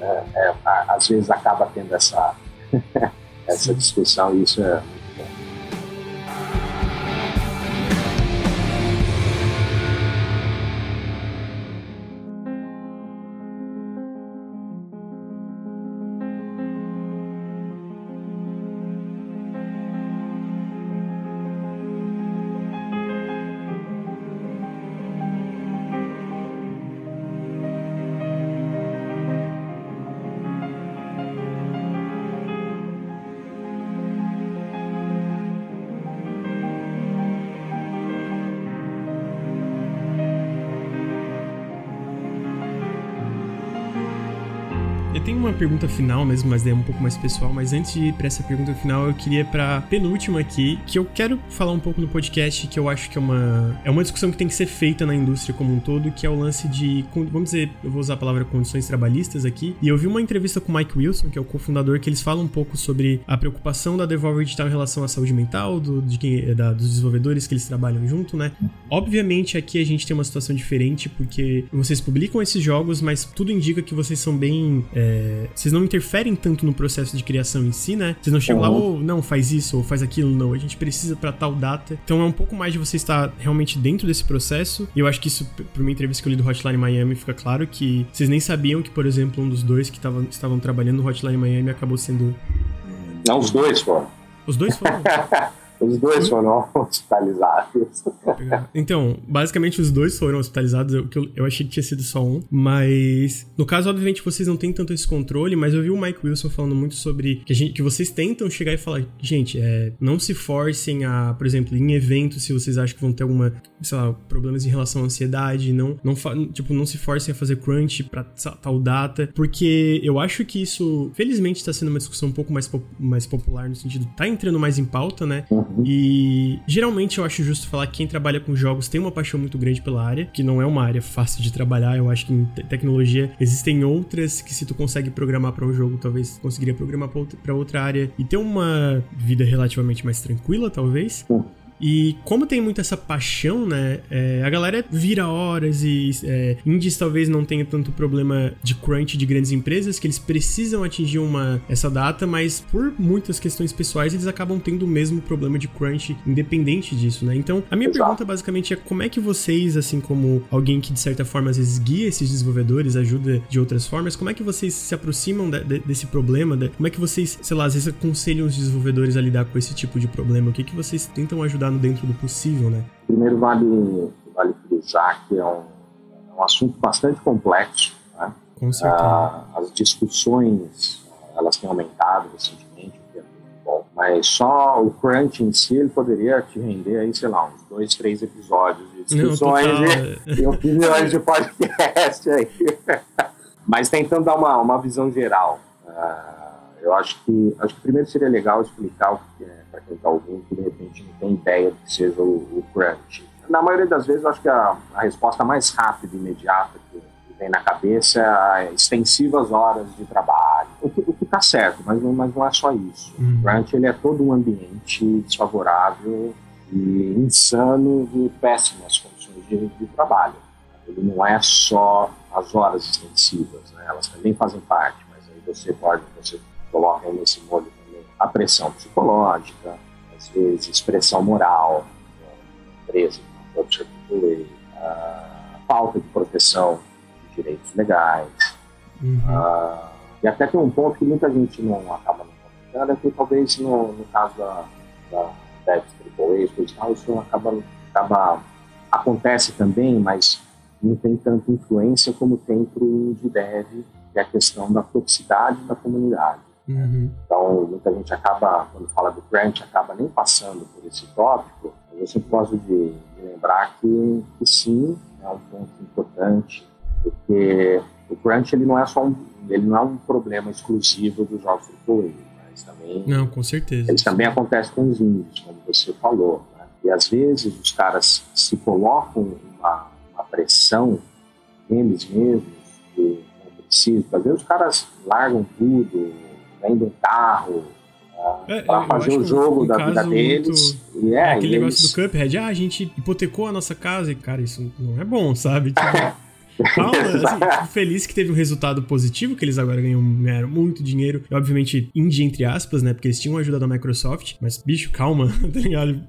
É, é, às vezes acaba tendo essa, essa discussão e isso é pergunta final mesmo, mas é um pouco mais pessoal. Mas antes de ir pra essa pergunta final, eu queria pra penúltima aqui, que eu quero falar um pouco no podcast, que eu acho que é uma, é uma discussão que tem que ser feita na indústria como um todo, que é o lance de, vamos dizer, eu vou usar a palavra condições trabalhistas aqui. E eu vi uma entrevista com o Mike Wilson, que é o cofundador, que eles falam um pouco sobre a preocupação da Devolver Digital em relação à saúde mental, do, de quem, da, dos desenvolvedores que eles trabalham junto, né? Obviamente aqui a gente tem uma situação diferente, porque vocês publicam esses jogos, mas tudo indica que vocês são bem. É, vocês não interferem tanto no processo de criação em si, né? Vocês não chegam uhum. lá, ou oh, não, faz isso, ou faz aquilo, não. A gente precisa pra tal data. Então é um pouco mais de você estar realmente dentro desse processo. E eu acho que isso, por uma entrevista que eu li do Hotline Miami, fica claro que vocês nem sabiam que, por exemplo, um dos dois que tavam, estavam trabalhando no Hotline Miami acabou sendo. Não, os dois foram. Os dois foram? Os dois foram hospitalizados. Então, basicamente os dois foram hospitalizados. Eu, eu achei que tinha sido só um. Mas, no caso, obviamente, vocês não têm tanto esse controle. Mas eu vi o Mike Wilson falando muito sobre que, a gente, que vocês tentam chegar e falar: gente, é, não se forcem a, por exemplo, em eventos, se vocês acham que vão ter alguma, sei lá, problemas em relação à ansiedade. Não, não, tipo, não se forcem a fazer crunch pra tal data. Porque eu acho que isso, felizmente, está sendo uma discussão um pouco mais, mais popular no sentido, tá entrando mais em pauta, né? Uhum. E geralmente eu acho justo falar que quem trabalha com jogos tem uma paixão muito grande pela área, que não é uma área fácil de trabalhar. Eu acho que em te tecnologia existem outras que se tu consegue programar para um jogo, talvez conseguiria programar para outra área e ter uma vida relativamente mais tranquila, talvez. E como tem muito essa paixão, né? É, a galera vira horas e é, indies talvez não tenha tanto problema de crunch de grandes empresas, que eles precisam atingir uma, essa data, mas por muitas questões pessoais eles acabam tendo o mesmo problema de crunch independente disso, né? Então, a minha Exato. pergunta basicamente é como é que vocês, assim como alguém que de certa forma às vezes guia esses desenvolvedores, ajuda de outras formas, como é que vocês se aproximam de, de, desse problema? De, como é que vocês, sei lá, às vezes aconselham os desenvolvedores a lidar com esse tipo de problema? O que, que vocês tentam ajudar dentro do possível, né? Primeiro vale, vale frisar que é um, é um assunto bastante complexo. Né? Com certeza. Ah, as discussões elas têm aumentado recentemente, o que é muito bom. Mas só o crunch em si ele poderia te render aí, sei lá, uns dois, três episódios de discussões Não, e, e opiniões de podcast aí. Mas tentando dar uma, uma visão geral. Uh, eu acho que, acho que primeiro seria legal explicar que é para quem está ouvindo que de repente não tem ideia do que seja o, o crunch. Na maioria das vezes, eu acho que a, a resposta mais rápida e imediata que, que, vem na cabeça é extensivas horas de trabalho. O que, está certo, mas não, mas não é só isso. Uhum. O crunch ele é todo um ambiente desfavorável e insano de péssimas condições de, de trabalho. Ele não é só as horas extensivas, né? elas também fazem parte, mas aí você pode, você coloca nesse molho também a pressão psicológica, às vezes pressão moral, né, empresa, a falta de proteção de direitos legais. Uhum. Uh, e até tem um ponto que muita gente não acaba não comentando, é que talvez no, no caso da, da Devs AAA, isso acaba, acaba, acontece também, mas não tem tanta influência como tem para o de dev, que é a questão da toxicidade da comunidade. Uhum. Então, muita gente acaba, quando fala do crunch, acaba nem passando por esse tópico. Eu sempre gosto de, de lembrar que, que, sim, é um ponto importante, porque o crunch ele não é só um, ele não é um problema exclusivo dos jogos AAA, mas também não, com certeza. Ele também acontece com os índios, como você falou. Né? E às vezes os caras se colocam uma, uma pressão neles mesmos que não precisam. Às vezes os caras largam tudo, vende um carro é, para fazer o jogo da vida deles. Muito... E é, é aquele negócio do Cuphead, ah, a gente hipotecou a nossa casa e, cara, isso não é bom, sabe? Tipo, calma, assim, feliz que teve um resultado positivo, que eles agora ganham, ganharam muito dinheiro. E, obviamente, indie entre aspas, né? Porque eles tinham ajuda da Microsoft. Mas, bicho, calma, tá ligado?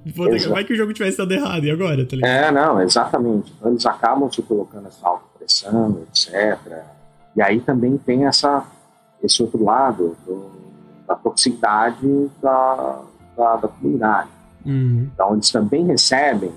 Vai que o jogo tivesse dado errado, e agora, tá ligado? É, não, exatamente. Eles acabam se colocando essa alta pressão, etc. E aí também tem essa esse outro lado do, da toxicidade da, da, da comunidade. Uhum. Então, eles também recebem,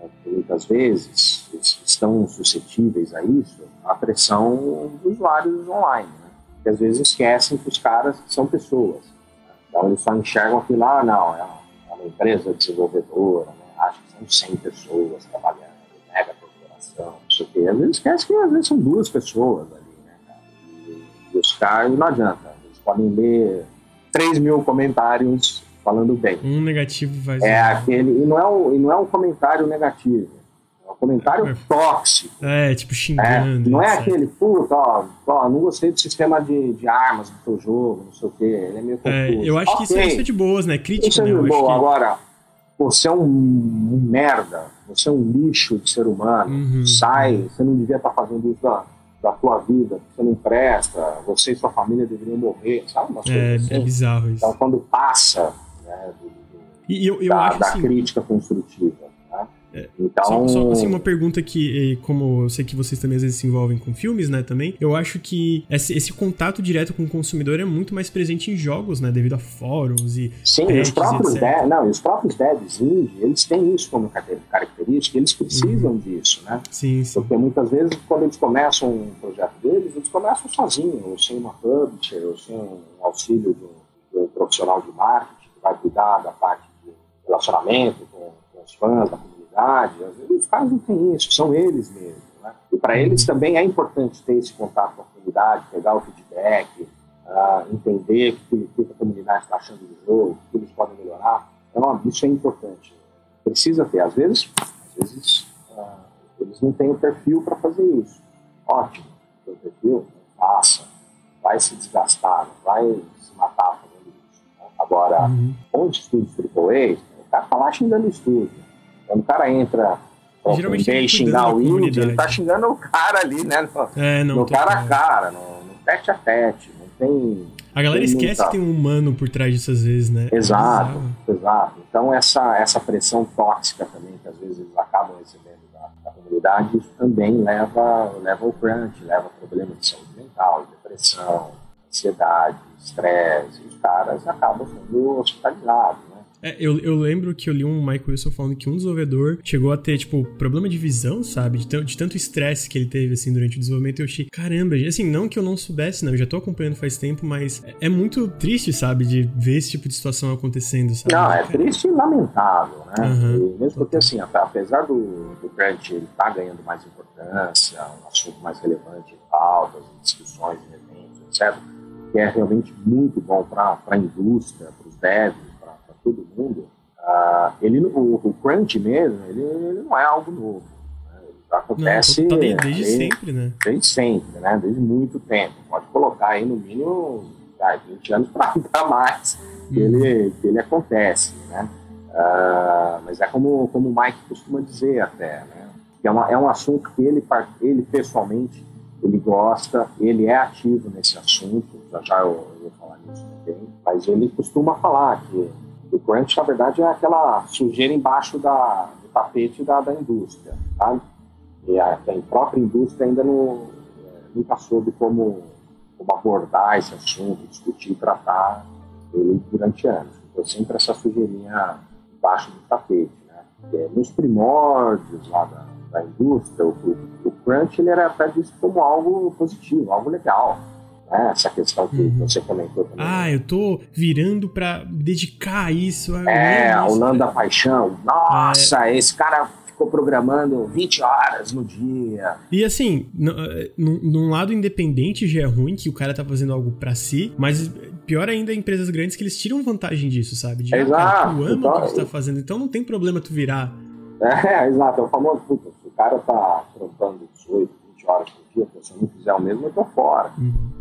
né, muitas vezes, estão suscetíveis a isso, a pressão dos usuários online, né? que às vezes esquecem que os caras são pessoas. Né? Então, eles só enxergam aquilo lá, ah, não, é uma empresa desenvolvedora, né? acho que são 100 pessoas trabalhando, mega corporação, não sei o quê. Às vezes esquece que às vezes são duas pessoas né, cara? E, não adianta. Eles podem ler 3 mil comentários falando bem. Um negativo vai É aquele. E não é um, e não é um comentário negativo. É um comentário É. tóxico. É, tipo, É, xingando. não é aquele, puta, ó, ó, não gostei do sistema de, de armas do teu jogo, não sei o quê. Ele é meio confuso. É, eu acho que isso, é- é de boas, né? Crítica, Isso é né? de acho boa. que- Agora, você é um, um merda, você é um lixo de ser humano, Uhum. sai, você não devia estar fazendo isso da, da tua vida, você não presta, você e sua família deveriam morrer, sabe? É, coisas é assim. bizarro isso. Então, quando passa né, do- do- E eu, eu da, acho da assim. crítica construtiva? É, Então, Só, só, assim, uma pergunta que, como eu sei que vocês também às vezes se envolvem com filmes, né, também, eu acho que esse, esse contato direto com o consumidor é muito mais presente em jogos, né, devido a fóruns e... Sim, patches, os próprios, dev, não, os próprios devs indie, eles têm isso como característica, eles precisam disso, né? Sim, sim. Porque muitas vezes, quando eles começam um projeto deles, eles começam sozinhos, ou sem uma publisher, ou sem um auxílio de um, de um profissional de marketing que vai cuidar da parte de relacionamento com, com os fãs, da comunidade. Os caras não têm isso, são eles mesmos. Né? E para eles também é importante ter esse contato com a comunidade, pegar o feedback, ah, entender o que, que a comunidade está achando do jogo, o que eles podem melhorar. Então, isso é importante. Precisa ter. Às vezes, às vezes ah, eles não têm o perfil para fazer isso. Ótimo, o perfil, faça. Vai se desgastar, vai se matar fazendo isso. né? Agora, Uhum. onde estúdios AAA, o cara tá lá xingando estúdio. Quando o cara entra ó, Geralmente cuidar xingar o indie, ele tá xingando o cara ali, né? No, É, não, no cara a cara, no, no tete a tete. Não tem. A galera tem esquece muita- que tem um humano por trás disso às vezes, né? É Exato, bizarro. exato. Então essa, essa pressão tóxica também, que às vezes eles acabam recebendo da, da comunidade, isso também leva, leva ao crunch, leva problemas de saúde mental, depressão, ansiedade, estresse, e os caras acabam sendo hospitalizados? É, eu, eu lembro que eu li um Michael Wilson falando que um desenvolvedor chegou a ter, tipo, problema de visão, sabe? De, de tanto estresse que ele teve, assim, durante o desenvolvimento. Eu achei, caramba, assim, não que eu não soubesse, né? Eu já tô acompanhando faz tempo, mas é, é muito triste, sabe? De ver esse tipo de situação acontecendo, sabe? Não, é triste e lamentável, né? Uhum. Mesmo porque, assim, ape- apesar do, do crunch ele estar ganhando mais importância, um assunto mais relevante em pautas, em discussões, em eventos, etc., que é realmente muito bom para a indústria, para os devs, todo mundo, ah, ele, o, o crunch mesmo, ele, ele não é algo novo. Né? Não, acontece tá desde, desde sempre, né? desde sempre, né? Desde muito tempo. Pode colocar aí no mínimo ah, 20 anos para mais que, Uhum. ele, que ele acontece, né? Ah, mas é como, como o Mike costuma dizer até, né? Que é, uma, é um assunto que ele, ele pessoalmente ele gosta, ele é ativo nesse assunto, já já eu, eu vou falar nisso também, mas ele costuma falar que crunch, na verdade, é aquela sujeira embaixo da, do tapete da, da indústria, sabe? E a, a própria indústria ainda não, eh, nunca soube como, como abordar esse assunto, discutir, tratar ele durante anos. Então, sempre essa sujeirinha embaixo do tapete. Né? É, nos primórdios lá da, da indústria, o, o, o crunch ele era até visto como algo positivo, algo legal. Né? Essa questão que Uhum. você comentou também. Ah, eu tô virando pra me dedicar a isso. ah, É, o Lando da. Paixão. Nossa, esse cara ficou programando 20 horas no dia. E assim, eh, num lado independente já é ruim que o cara tá fazendo algo pra si, mas pior ainda é empresas grandes que eles tiram vantagem disso, sabe? De, ah, cara, Exato, tu ama então- o que tu tá fazendo, então não tem problema tu virar. É, exato. É o famoso, puta, se o cara tá trampando 18, 20 horas por dia, se eu não fizer o mesmo, eu tô fora. Uhum.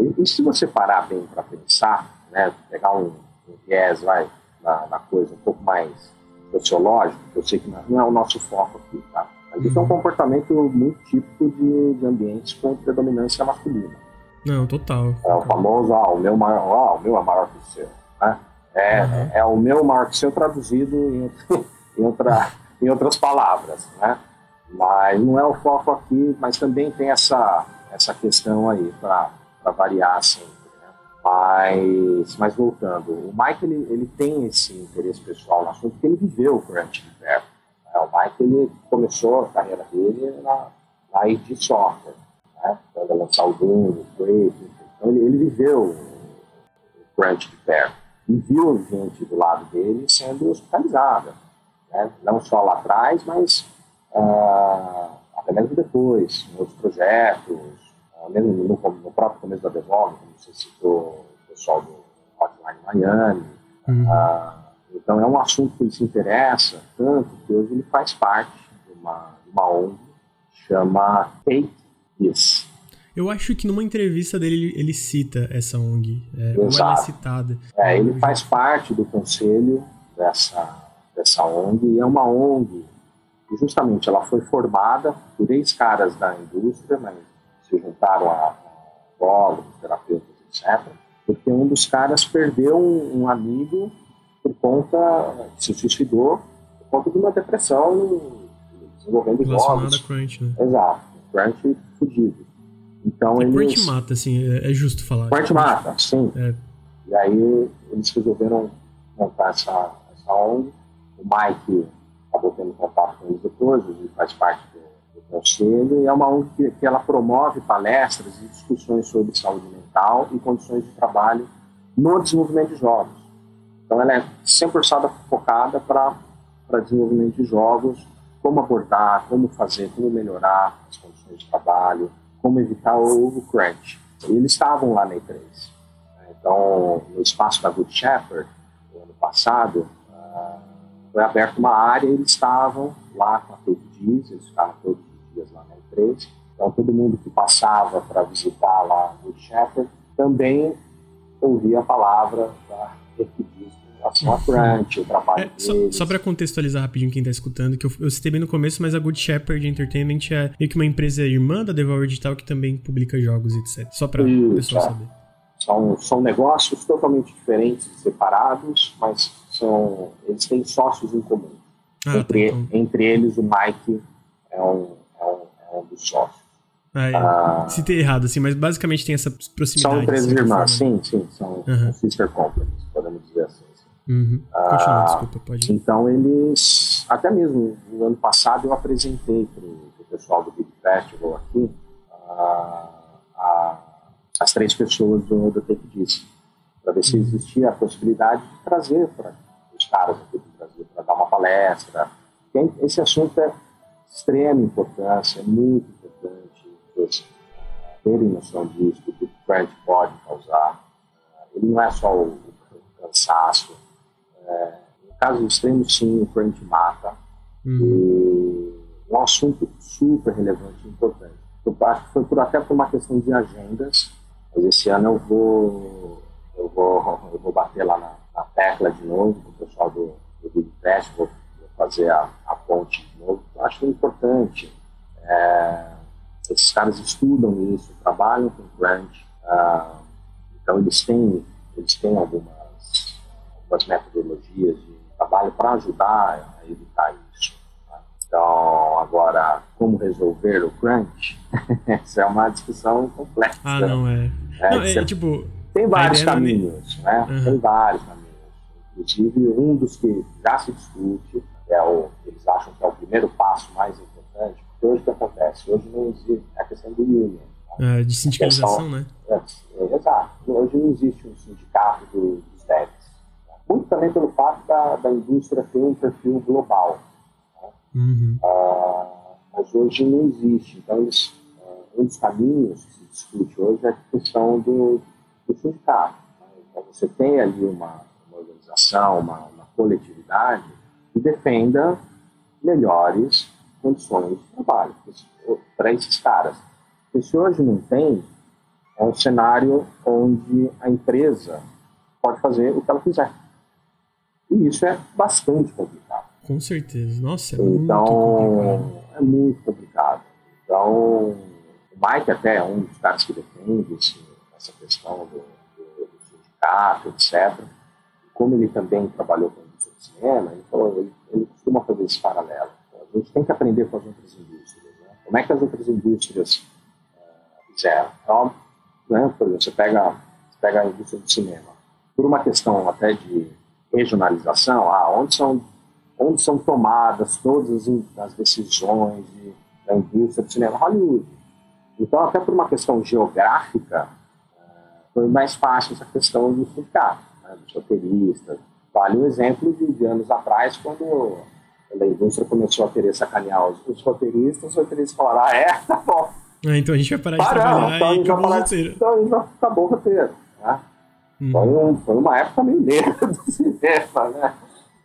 E, e se você parar bem para pensar, né, pegar um, um viés vai, na, na coisa um pouco mais sociológico, que eu sei que não não é o nosso foco aqui, tá? Mas isso é um Uhum. comportamento muito típico de, de ambientes com predominância masculina. Não, total. É o famoso, ah, o meu, maior, ah, o meu é maior que o seu. Né? É, Uhum. é o meu maior que o seu traduzido em, em, outra, em outras palavras. Né? Mas não é o foco aqui, mas também tem essa, essa questão aí para variar sempre. Né? Mas, mas voltando, o Mike ele, ele tem esse interesse pessoal no assunto porque ele viveu o crunch de né? O Mike ele começou a carreira dele na, na ID Software né? Quando lançar o Doom, o Quake, então ele, ele viveu o crunch de perto e viu gente do lado dele sendo hospitalizada, né? não só lá atrás, mas ah, até mesmo depois, em outros projetos, mesmo no, no, próprio começo da Devolve, como você citou o pessoal do Hotline Miami. Uhum. então é um assunto que ele se interessa tanto que hoje ele faz parte de uma, de uma ONG que chama Take This. Eu acho que numa entrevista dele ele cita essa ONG, é, ou ela é citada. É, ele faz parte do conselho dessa, dessa ONG e é uma ONG justamente ela foi formada por ex-caras da indústria, mas se juntaram a psicólogos, terapeutas, etc. Porque um dos caras perdeu um, um amigo por conta, se suicidou por conta de uma depressão desenvolvendo jogos. crunch, né? Exato, crunch fudido. Então é eles... Crunch mata, assim, é, é justo falar. Crunch mata, sim. É. E aí eles resolveram montar essa, essa ONG. O Mike acabou tendo contato com eles depois, ele faz parte conselho, e é uma ONG que, que, ela promove palestras e discussões sobre saúde mental e condições de trabalho no desenvolvimento de jogos. Então ela é 100% focada para desenvolvimento de jogos, como abordar, como fazer, como melhorar as condições de trabalho, como evitar o crunch. Eles estavam lá na E3. Então, no espaço da Good Shepherd, no ano passado, uh, foi aberta uma área e eles estavam lá com a Take Dias, eles ficavam todos os dias lá na E3. Então, todo mundo que passava para visitar lá o Shepherd também ouvia a palavra da Take Dias relação a Crunch, o trabalho é, Só, só para contextualizar rapidinho quem tá escutando, que eu, eu citei bem no começo, mas a Good Shepherd Entertainment é meio que uma empresa irmã da Devolver Digital que também publica jogos, etc. Só para o pessoal é. saber. São, são negócios totalmente diferentes, separados, mas são, eles têm sócios em comum. Ah, entre, tá, então. entre eles, o Mike é um, dos sócios. Ah, ah, citei errado, assim, mas basicamente tem essa proximidade. São empresas irmãs, sim, sim, são, uhum. sister companies, podemos dizer assim. Uhum. Continua, ah, desculpa, pode. Então eles, até mesmo no ano passado eu apresentei para o pessoal do Big Festival aqui as três pessoas do, do Take This, para ver se uhum. existia a possibilidade de trazer para os caras aqui do Brasil para dar uma palestra. Esse assunto é extrema importância, é muito importante eles terem noção disso, do que o crunch pode causar. Ele não é só o, cansaço, é, no caso extremo, sim, o crunch mata. Uhum. E é um assunto super relevante e importante. Eu acho que foi por, até por uma questão de agendas, mas esse ano eu vou, eu vou, eu vou bater lá na, na tecla de novo, com o pessoal do, do Big Fest, vou, vou fazer a, a, ponte de novo. Eu acho importante. É, esses caras estudam isso, trabalham com crunch, uh, então eles têm, eles têm alguma algumas metodologias de trabalho para ajudar a evitar isso. Tá? Então, agora, como resolver o crunch? Essa é uma discussão complexa. Ah, não é. é, não, é tipo, tem vários caminhos, né? Uhum. Tem vários caminhos. Inclusive, um dos que já se discute é o eles acham que é o primeiro passo mais importante, porque hoje o que acontece? Hoje não existe a questão do union. Tá? de sindicalização, né? É, é, exato. Hoje não existe um sindicato do, dos devs muito também pelo fato da, da indústria ter um perfil global. Né? Uhum. Uh, mas hoje não existe. Então, eles, uh, um dos caminhos que se discute hoje é a questão do, do sindicato. Né? Então, você tem ali uma, uma organização, uma, uma coletividade que defenda melhores condições de trabalho para esses caras. Porque se hoje não tem, é um cenário onde a empresa pode fazer o que ela quiser. E isso é bastante complicado. Com certeza. Nossa, é então, muito complicado. É muito complicado. Então, o Mike até é um dos caras que defende esse, essa questão do, do, do, sindicato, etc. Como ele também trabalhou com cinema, então ele, ele costuma fazer esse paralelo. A gente tem que aprender com as outras indústrias. Né? Como é que as outras indústrias uh, fizeram? Então, né, por exemplo, você pega, você pega a indústria do cinema. Por uma questão até de regionalização, ah, onde são onde são tomadas todas as decisões de, da indústria do cinema Hollywood. Então, até por uma questão geográfica, eh, foi mais fácil essa questão do sindicato, né, dos roteiristas. Vale um exemplo de, de, anos atrás, quando a indústria começou a querer sacanear os, os roteiristas, os roteiristas falaram, ah, é, tá bom, Ah, então a gente vai parar de trabalhar então e acabou o roteiro. Então a gente vai acabou o roteiro. Né? Uhum. Foi, um, foi uma época meio negra do cinema, né?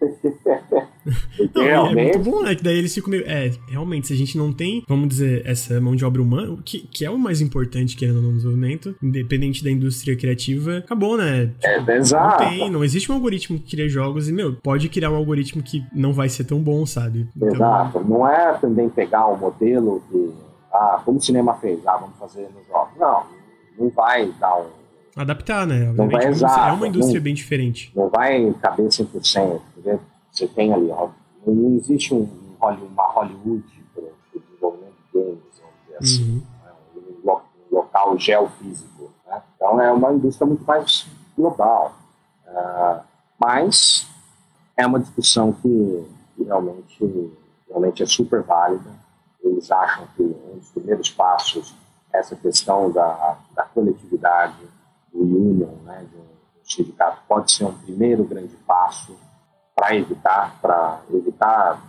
não, realmente... É muito bom, né? Que daí eles ficam meio. É, realmente, se a gente não tem, vamos dizer, essa mão de obra humana, que, que é o mais importante querendo no desenvolvimento, independente da indústria criativa, acabou, né? Tipo, é, exato. Não tem, não existe um algoritmo que cria jogos e, meu, pode criar um algoritmo que não vai ser tão bom, sabe? Então... Exato. Não é também pegar o modelo que, ah, como o cinema fez, ah, vamos fazer nos jogos. Não, não vai dar um adaptar, né? Obviamente, não vai exato, é uma indústria não, bem diferente. Não vai caber 100%. Entendeu? Você tem ali, ó, não existe um, uma Hollywood para o desenvolvimento de games, vamos assim, uhum. né? um, um, local geofísico. Né? Então é uma indústria muito mais global. Uh, mas é uma discussão que, que realmente, realmente é super válida. Eles acham que um dos primeiros passos é essa questão da, da coletividade, do union, né, de um sindicato, pode ser um primeiro grande passo para evitar, para evitar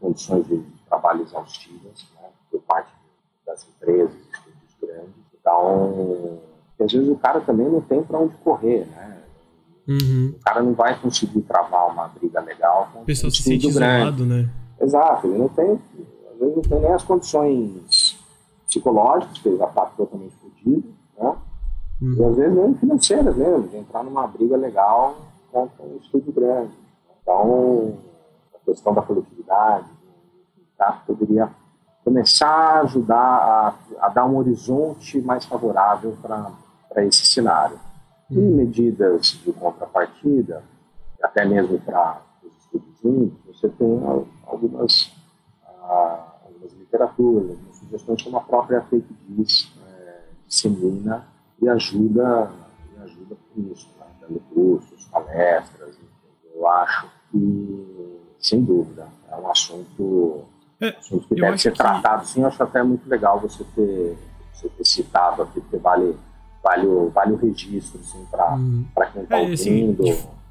condições de trabalho exaustivas né, por parte das empresas, estúdios grandes. Então, às vezes o cara também não tem para onde correr, né? Uhum. O cara não vai conseguir travar uma briga legal com o pessoal um se sente grande. isolado, né? Exato, ele não tem, às vezes não tem nem as condições psicológicas, porque ele já está totalmente fodido, né? Uhum. E às vezes nem financeiras mesmo, de entrar numa briga legal contra um estúdio grande. Então, a questão da coletividade, tá, poderia começar a ajudar a, a, dar um horizonte mais favorável para esse cenário. E uhum. medidas de contrapartida, até mesmo para os estúdios únicos, você tem algumas, ah, algumas literaturas, algumas sugestões como a própria Fake Diz é, dissemina e ajuda, e ajuda com isso, né? dando cursos, palestras. Eu acho que, sem dúvida, é um assunto, é, assunto que deve ser que... tratado. Sim, eu acho até muito legal você ter, você ter citado aqui, porque vale, vale, o, vale o registro assim, para hum. quem está é, ouvindo,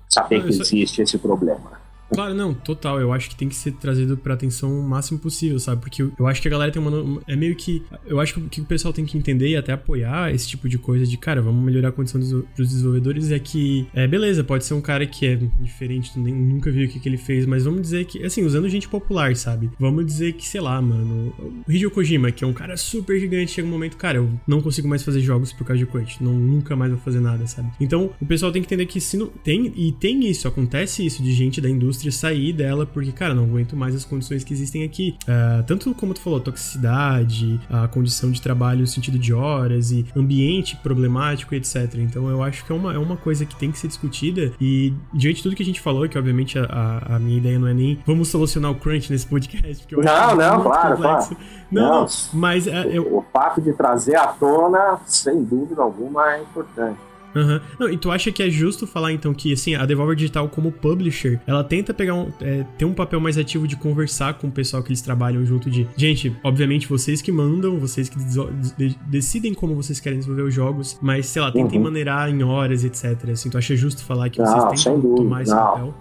saber que existe esse problema. Claro, não, total. Eu acho que tem que ser trazido pra atenção o máximo possível, sabe? Porque eu acho que a galera tem uma. É meio que. Eu acho que o pessoal tem que entender e até apoiar esse tipo de coisa de, cara, vamos melhorar a condição dos, dos desenvolvedores é que. É, beleza, pode ser um cara que é diferente, tu nem, nunca viu o que, que ele fez, mas vamos dizer que. Assim, usando gente popular, sabe? Vamos dizer que, sei lá, mano. O Hideo Kojima, que é um cara super gigante, chega um momento, cara, eu não consigo mais fazer jogos por causa de crunch. Não, nunca mais vou fazer nada, sabe? Então, o pessoal tem que entender que se não. Tem, e tem isso, acontece isso de gente da indústria indústria sair dela, porque, cara, não aguento mais as condições que existem aqui. Uh, tanto como tu falou, toxicidade, a condição de trabalho no sentido de horas e ambiente problemático, etc. Então eu acho que é uma, é uma coisa que tem que ser discutida e diante de tudo que a gente falou, que obviamente a, a minha ideia não é nem vamos solucionar o crunch nesse podcast, porque eu não, acho não, claro, claro. Não, não, mas uh, eu... o fato de trazer à tona, sem dúvida alguma, é importante. Uhum. Não, e tu acha que é justo falar então que assim, a Devolver Digital como publisher, ela tenta pegar um, é, ter um papel mais ativo de conversar com o pessoal que eles trabalham junto de, gente, obviamente vocês que mandam, vocês que de decidem como vocês querem desenvolver os jogos, mas sei lá, tentem uhum. maneirar em horas, etc. Assim, tu acha justo falar que não, vocês têm que tomar esse não. papel?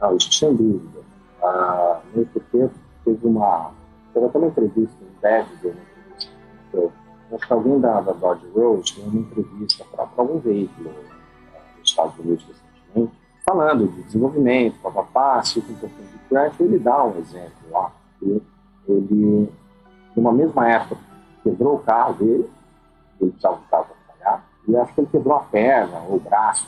Não, isso sem dúvida. Ah, mesmo porque teve uma. Teve até uma entrevista em Dev, né, acho que alguém da, da Dodge Rose deu uma entrevista para algum veículo né, nos Estados Unidos recentemente, falando de desenvolvimento, papapá, ciclo de crunch, ele dá um exemplo lá, que ele, numa mesma época, quebrou o carro dele, ele precisava de carro para trabalhar, e acho que ele quebrou a perna ou o braço,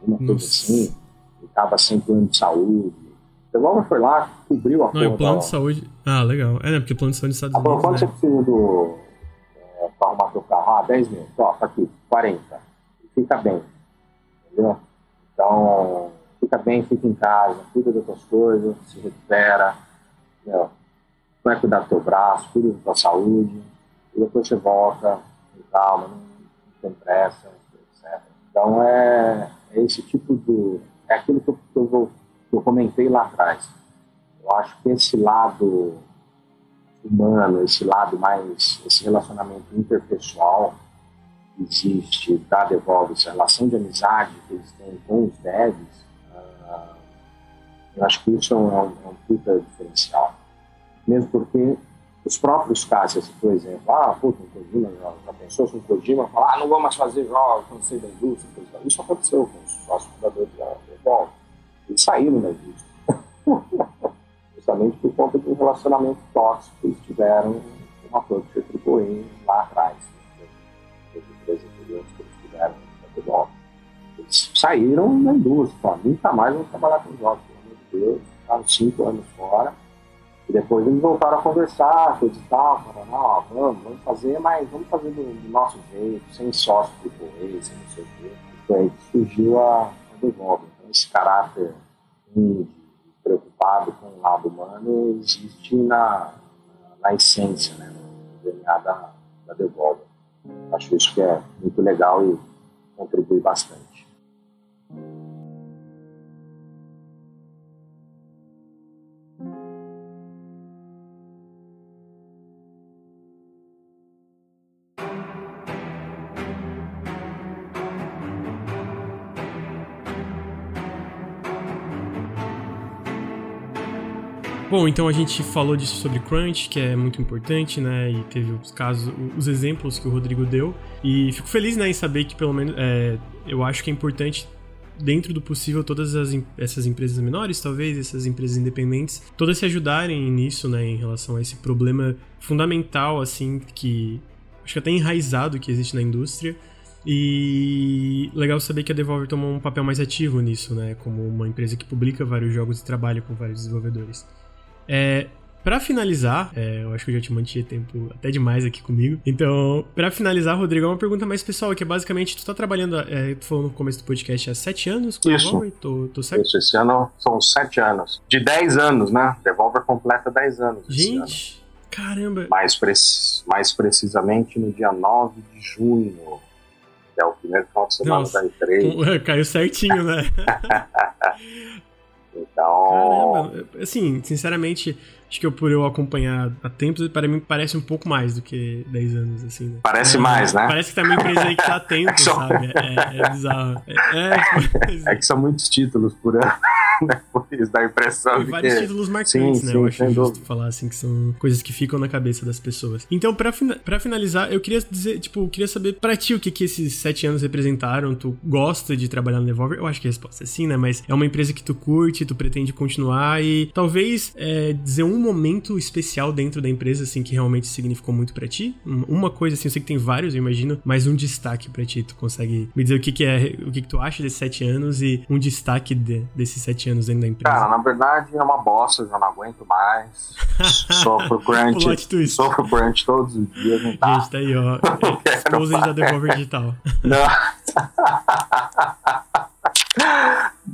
alguma coisa Nossa. assim, ele estava sem plano de saúde, o Devolver foi lá, cobriu a Não, o plano de saúde. Ah, legal. É, né? Porque o plano de saúde dos Estados Unidos. Quanto né? você precisa do, para arrumar teu carro, ah, 10 mil, ó, tá aqui, 40. Fica bem, entendeu? Então, fica bem, fica em casa, cuida das tuas coisas, se recupera, entendeu? vai cuidar do teu braço, cuida da tua saúde, e depois você volta com calma, não, não tem pressa, etc. Então, é, é esse tipo de... é aquilo que eu, que eu, vou, que eu comentei lá atrás. Eu acho que esse lado humano, esse lado mais, esse relacionamento interpessoal que existe da Devolve, essa relação de amizade que eles têm com os devs, uh, eu acho que isso é um, é um puta diferencial. Mesmo porque os próprios casos, por exemplo, ah, puta, o Kojima já, pensou se o Kojima falar, ah, não vou mais fazer jogos, não sei da indústria, isso aconteceu com os sócios fundadores da Evolve. Eles saíram da indústria. Justamente por conta de um relacionamento tóxico que eles tiveram com uma produção AAA lá atrás. As empresas anteriores que eles tiveram na Evolve. Eles saíram da indústria, nunca mais vão trabalhar com jogos, pelo amor de Deus, ficaram cinco anos fora e depois eles voltaram a conversar, coisa e tal, falaram, não, vamos, vamos fazer, mas vamos fazer do, do nosso jeito, sem sócio AAA, sem não sei o quê. Foi aí que surgiu a, a Devolve. Então esse caráter humilde, com o lado humano existe na, na essência, né, no DNA da, da Devolve. Acho isso que é muito legal e contribui bastante. Bom, então a gente falou disso sobre crunch, que é muito importante, né? E teve os casos, os exemplos que o Rodrigo deu. E fico feliz, né, em saber que pelo menos é, eu acho que é importante dentro do possível todas as, essas empresas menores, talvez essas empresas independentes, todas se ajudarem nisso, né, em relação a esse problema fundamental assim que acho que até enraizado que existe na indústria. E legal saber que a Devolver tomou um papel mais ativo nisso, né? Como uma empresa que publica vários jogos e trabalha com vários desenvolvedores. É, Pra finalizar, é, eu acho que eu já te mantinha tempo até demais aqui comigo. Então, para finalizar, Rodrigo, é uma pergunta mais pessoal, que é basicamente, tu tá trabalhando, é, tu falou no começo do podcast, há sete anos com Isso. Devolver? Tô, tô certo? Isso, esse ano são sete anos. De dez anos, né? Devolver completa dez anos. Gente, caramba. Mais, pre mais precisamente no dia 9 de junho. Que é o primeiro final de semana Nossa, da E3. Caiu certinho, né? Então. Caramba, assim, sinceramente, acho que eu, por eu acompanhar há tempos, para mim parece um pouco mais do que 10 anos, assim. Né? Parece é, mais, né? Parece que tá uma empresa aí que tá há tempo, é sabe? É, é bizarro. É, é, é, que são muitos títulos por ano. Depois dá a impressão de vários que... títulos marcantes, sim, né? Sim, eu acho justo falar assim, que são coisas que ficam na cabeça das pessoas. Então, pra, pra finalizar, eu queria dizer, tipo, eu queria saber pra ti o que, que esses sete anos representaram. Tu gosta de trabalhar no Devolver? Eu acho que a resposta é sim, né? Mas é uma empresa que tu curte, tu pretende continuar e talvez é, dizer um momento especial dentro da empresa, assim, que realmente significou muito para ti. Uma coisa, assim, eu sei que tem vários, eu imagino, mas um destaque para ti. Tu consegue me dizer o que, que é, o que, que tu acha desses sete anos e um destaque de, desses sete anos dentro da empresa? Cara, na verdade é uma bosta, já não aguento mais. Sofro crunch, sofro crunch todos os dias, não tá? Gente, tá aí, ó. Exposed da Devolver Digital. Não.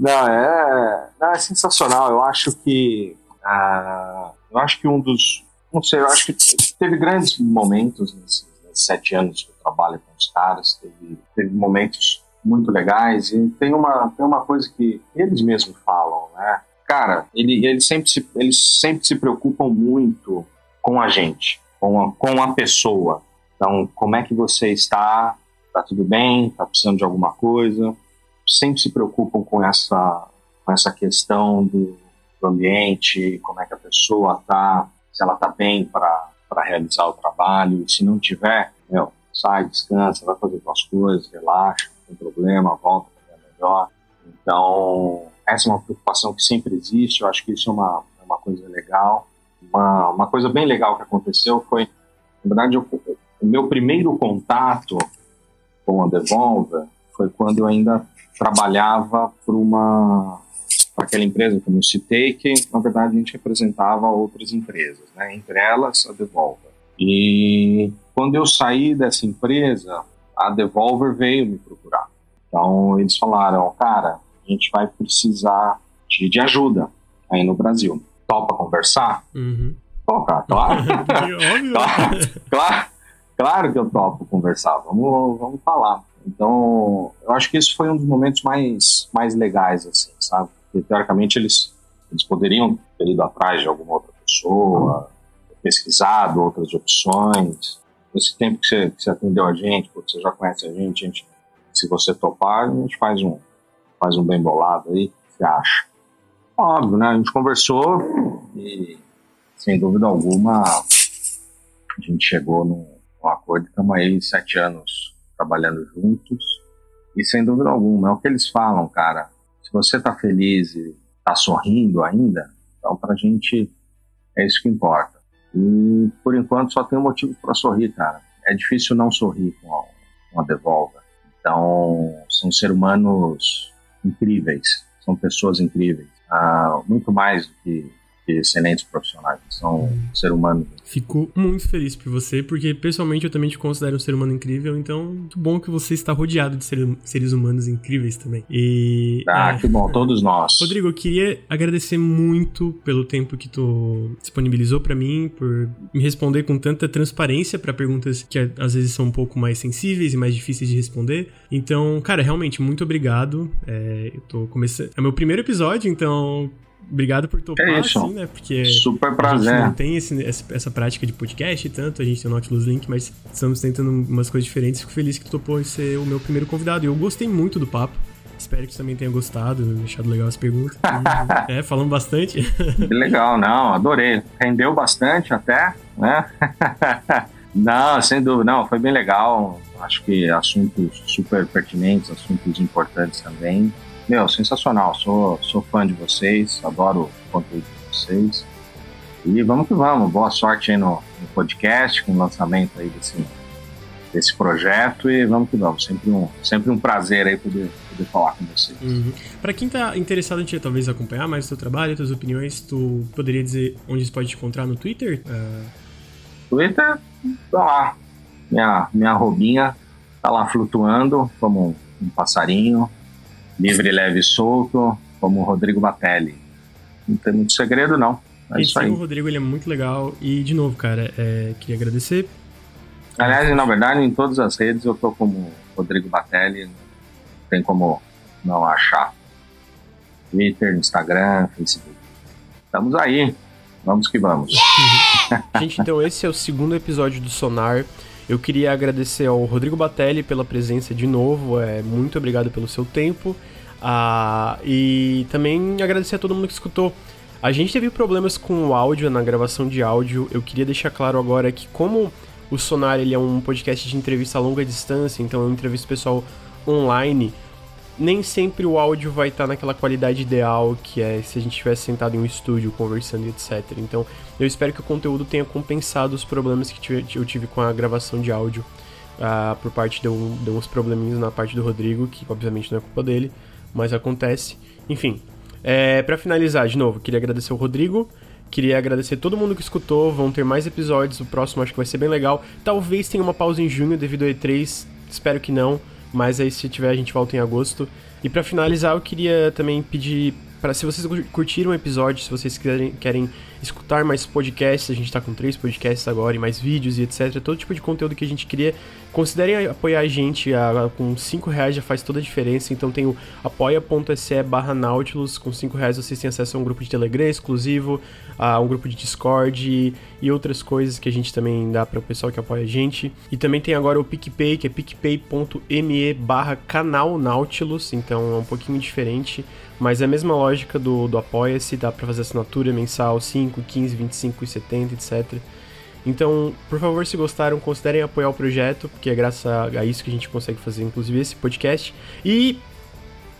Não, é, não, é sensacional. Eu acho que. Uh, eu acho que um dos. Não sei, eu acho que teve grandes momentos nesses, nesses sete anos que eu trabalho com os caras. Teve, teve momentos muito legais. E tem uma, tem uma coisa que eles mesmos falam, né? Cara, ele, eles, sempre se, eles sempre se preocupam muito com a gente, com a, com a pessoa. Então, como é que você está? Tá tudo bem? Tá precisando de alguma coisa? Sempre se preocupam com essa, com essa questão do, do ambiente, como é que a pessoa tá, se ela tá bem para realizar o trabalho. E se não tiver, meu, sai, descansa, vai fazer suas coisas, relaxa tem problema, volta para melhor. Então, essa é uma preocupação que sempre existe, eu acho que isso é uma, é uma coisa legal. Uma, uma coisa bem legal que aconteceu foi, na verdade, eu, o meu primeiro contato com a Devolver foi quando eu ainda trabalhava para uma para aquela empresa que eu citei, que na verdade a gente representava outras empresas, né? entre elas a Devolver. E quando eu saí dessa empresa, a Devolver veio me procurar. Então eles falaram, cara, a gente vai precisar de, de ajuda aí no Brasil. Topa conversar? Uhum. Pô, cara, claro. claro, claro. Claro que eu topo conversar, vamos, vamos falar. Então, eu acho que isso foi um dos momentos mais, mais legais, assim, sabe? Porque, teoricamente, eles, eles poderiam ter ido atrás de alguma outra pessoa, pesquisado outras opções, esse tempo que você, que você atendeu a gente, porque você já conhece a gente, a gente, se você topar, a gente faz um, faz um bem bolado aí, você acha? Óbvio, né? A gente conversou e, sem dúvida alguma, gente chegou num, num acordo, estamos aí sete anos trabalhando juntos, e sem dúvida alguma, é o que eles falam, cara. Se você está feliz e está sorrindo ainda, então para a gente é isso que importa. E por enquanto só tem um motivo para sorrir, cara. É difícil não sorrir com a, com a Devolver. Então, são seres humanos incríveis, são pessoas incríveis. Ah, muito mais do que excelentes profissionais, são hum. ser humanos. Fico muito feliz por você, porque pessoalmente eu também te considero um ser humano incrível, então muito bom que você está rodeado de ser, seres humanos incríveis também. E Ah, é, que bom, todos nós. Rodrigo, eu queria agradecer muito pelo tempo que tu disponibilizou para mim, por me responder com tanta transparência para perguntas que às vezes são um pouco mais sensíveis e mais difíceis de responder. Então, cara, realmente muito obrigado. É, eu tô começando, é meu primeiro episódio, então obrigado por topar, é isso. assim, né? Porque Super prazer. a gente não tem esse, essa prática de podcast tanto, a gente tem o Nautilus Link, mas estamos tentando umas coisas diferentes. Fico feliz que tu topou ser o meu primeiro convidado. E eu gostei muito do papo. Espero que tu também tenha gostado, deixado legal as perguntas. é, falando bastante. legal, não, adorei. Rendeu bastante até, né? não, sem dúvida, não, foi bem legal. Acho que assuntos super pertinentes, assuntos importantes também. Meu, sensacional. Sou, sou fã de vocês, adoro o conteúdo de vocês. E vamos que vamos. Boa sorte aí no, no podcast, com o lançamento aí desse, desse projeto. E vamos que vamos. Sempre um, sempre um prazer aí poder, poder falar com vocês. Uhum. Para quem tá interessado em te, talvez acompanhar mais o teu trabalho, tuas opiniões, tu poderia dizer onde você pode te encontrar no Twitter? Uh... Twitter, tá lá. Minha, minha robinha tá lá flutuando como um passarinho livre, leve e solto, como o Rodrigo Batelli. Não tem muito segredo, não. É isso aí. o Rodrigo, ele é muito legal. E, de novo, cara, é, queria agradecer. Aliás, na verdade, em todas as redes eu tô como Rodrigo Batelli. Não tem como não achar. Twitter, Instagram, Facebook. Estamos aí. Vamos que vamos. Gente, então esse é o segundo episódio do Sonar. Eu queria agradecer ao Rodrigo Batelli pela presença de novo. É, muito obrigado pelo seu tempo. Ah, e também agradecer a todo mundo que escutou. A gente teve problemas com o áudio, na gravação de áudio. Eu queria deixar claro agora que, como o Sonar ele é um podcast de entrevista a longa distância, então eu entrevisto pessoal online nem sempre o áudio vai estar tá naquela qualidade ideal que é se a gente tivesse sentado em um estúdio conversando e etc. Então, eu espero que o conteúdo tenha compensado os problemas que eu tive com a gravação de áudio uh, por parte de, um, de uns probleminhas na parte do Rodrigo, que obviamente não é culpa dele, mas acontece. Enfim, é, para finalizar, de novo, queria agradecer o Rodrigo. Queria agradecer todo mundo que escutou. Vão ter mais episódios. O próximo acho que vai ser bem legal. Talvez tenha uma pausa em junho devido ao E3. Espero que não. Mas aí se tiver a gente volta em agosto. E para finalizar, eu queria também pedir para se vocês curtiram o episódio, se vocês querem, querem escutar mais podcasts, a gente tá com três podcasts agora e mais vídeos e etc. Todo tipo de conteúdo que a gente cria. Considerem apoiar a gente, a, com 5 reais já faz toda a diferença. Então tem o apoia.se barra Nautilus, com 5 reais vocês têm acesso a um grupo de Telegram exclusivo, a um grupo de Discord e, e outras coisas que a gente também dá para o pessoal que apoia a gente. E também tem agora o PicPay, que é picpay.me barra canal Nautilus, então é um pouquinho diferente. Mas é a mesma lógica do, do Apoia-se, dá para fazer assinatura mensal 5, 15, 25 e 70, etc. Então, por favor, se gostaram, considerem apoiar o projeto, porque é graças a, isso que a gente consegue fazer, inclusive, esse podcast. E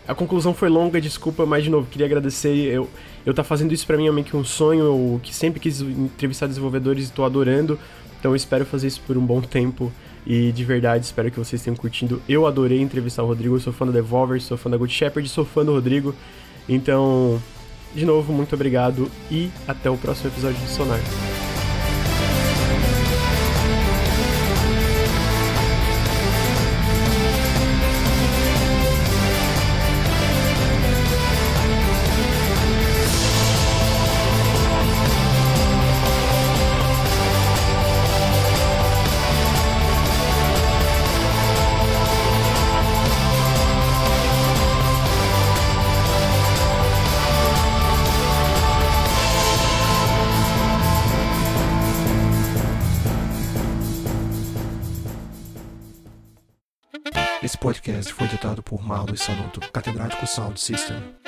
a conclusão foi longa, desculpa, mas de novo, queria agradecer. Eu, eu tá fazendo isso para mim é meio que um sonho, eu que sempre quis entrevistar desenvolvedores e tô adorando. Então eu espero fazer isso por um bom tempo. E de verdade, espero que vocês tenham curtindo. Eu adorei entrevistar o Rodrigo, eu sou fã da Devolver, sou fã da Good Shepherd, sou fã do Rodrigo. Então, de novo, muito obrigado e até o próximo episódio do Sonar. Podcast foi editado por Marlos Sanuto, catedrático Sound System.